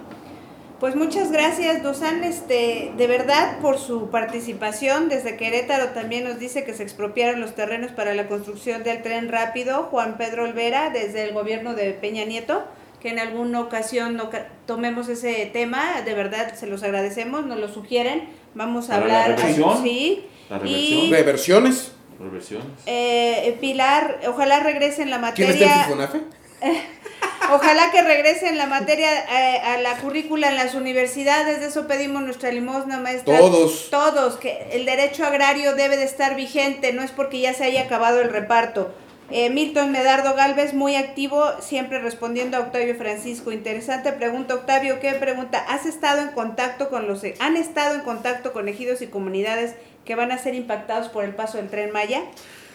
Pues muchas gracias, Dosan, este, de verdad por su participación. Desde Querétaro también nos dice que se expropiaron los terrenos para la construcción del tren rápido. Juan Pedro Olvera, desde el gobierno de Peña Nieto, que en alguna ocasión no tomemos ese tema. De verdad, se los agradecemos, nos lo sugieren. Vamos a hablar. La reversión, sí. La reversión. Y, ¿Reversiones? Reversiones. Eh, Pilar, ojalá regrese en la materia. ¿Quién está en Ojalá que regresen la materia eh, a la currícula en las universidades, de eso pedimos nuestra limosna, maestra. Todos. Todos, que el derecho agrario debe de estar vigente, no es porque ya se haya acabado el reparto. Eh, Milton Medardo Galvez, muy activo, siempre respondiendo a Octavio Francisco. Interesante pregunta, Octavio, ¿qué pregunta? ¿Has estado en contacto con los, han estado en contacto con ejidos y comunidades que van a ser impactados por el paso del tren Maya?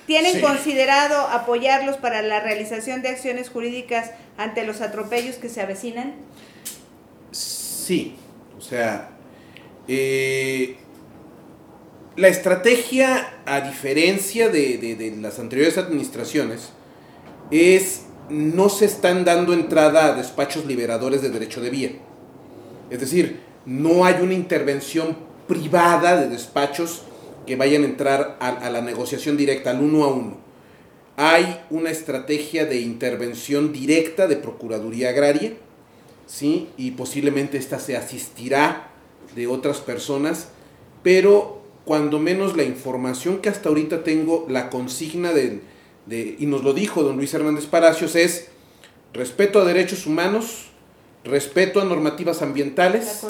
¿Tienen considerado apoyarlos para la realización de acciones jurídicas ante los atropellos que se avecinan? Sí, o sea, eh, la estrategia, a diferencia de, las anteriores administraciones, es no se están dando entrada a despachos liberadores de derecho de vía. Es decir, no hay una intervención privada de despachos que vayan a entrar a, la negociación directa, al uno a uno. Hay una estrategia de intervención directa de Procuraduría Agraria, ¿sí? y posiblemente esta se asistirá de otras personas, pero cuando menos la información que hasta ahorita tengo, la consigna de, de, y nos lo dijo don Luis Hernández Palacios, es respeto a derechos humanos, respeto a normativas ambientales,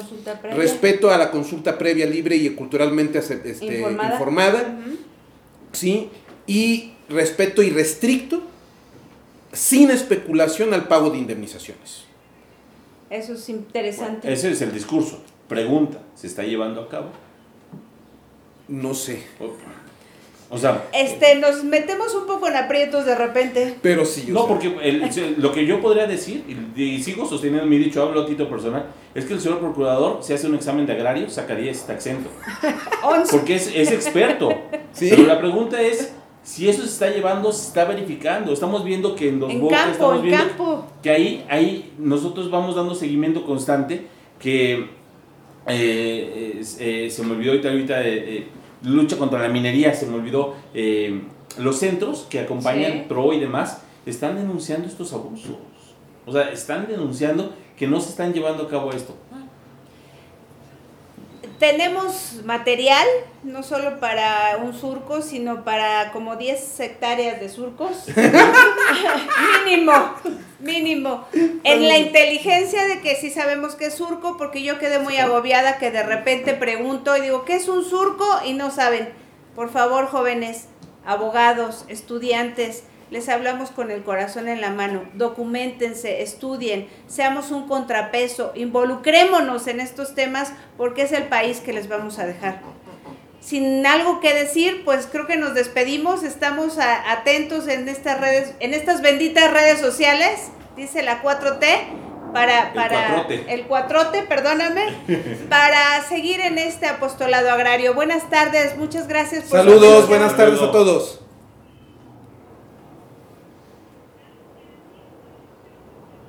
respeto a la consulta previa libre y culturalmente este, informada, informada uh -huh. ¿sí? y respeto irrestricto, sin especulación al pago de indemnizaciones. Eso es interesante. Bueno, ese es el discurso. Pregunta, ¿se está llevando a cabo? No sé. O sea, este, nos metemos un poco en aprietos de repente. Pero sí. No, sea. porque el, lo que yo podría decir, y, y, sigo sosteniendo mi dicho, hablo a título personal, es que el señor procurador, si hace un examen de agrario, sacaría este acento. porque es, es experto. ¿Sí? Pero la pregunta es, si eso se está llevando, se está verificando. Estamos viendo que en los en botes, campo, estamos en viendo campo. que ahí, ahí nosotros vamos dando seguimiento constante, que eh, eh, se me olvidó ahorita, ahorita eh, lucha contra la minería, se me olvidó, eh, los centros que acompañan sí. PRO y demás están denunciando estos abusos. O sea, están denunciando que no se están llevando a cabo esto. Tenemos material, no solo para un surco, sino para como 10 hectáreas de surcos. mínimo, mínimo. En la inteligencia de que sí sabemos qué es surco, porque yo quedé muy agobiada que de repente pregunto y digo, ¿qué es un surco? Y no saben. Por favor, jóvenes, abogados, estudiantes, les hablamos con el corazón en la mano. Documentense, estudien, seamos un contrapeso, involucrémonos en estos temas porque es el país que les vamos a dejar. Sin algo que decir, pues creo que nos despedimos. Estamos a, atentos en estas redes, en estas benditas redes sociales, dice la 4T, para, para el cuatrote, el cuatrote perdóname, para seguir en este apostolado agrario. Buenas tardes, muchas gracias por Saludos, buenas tardes a todos.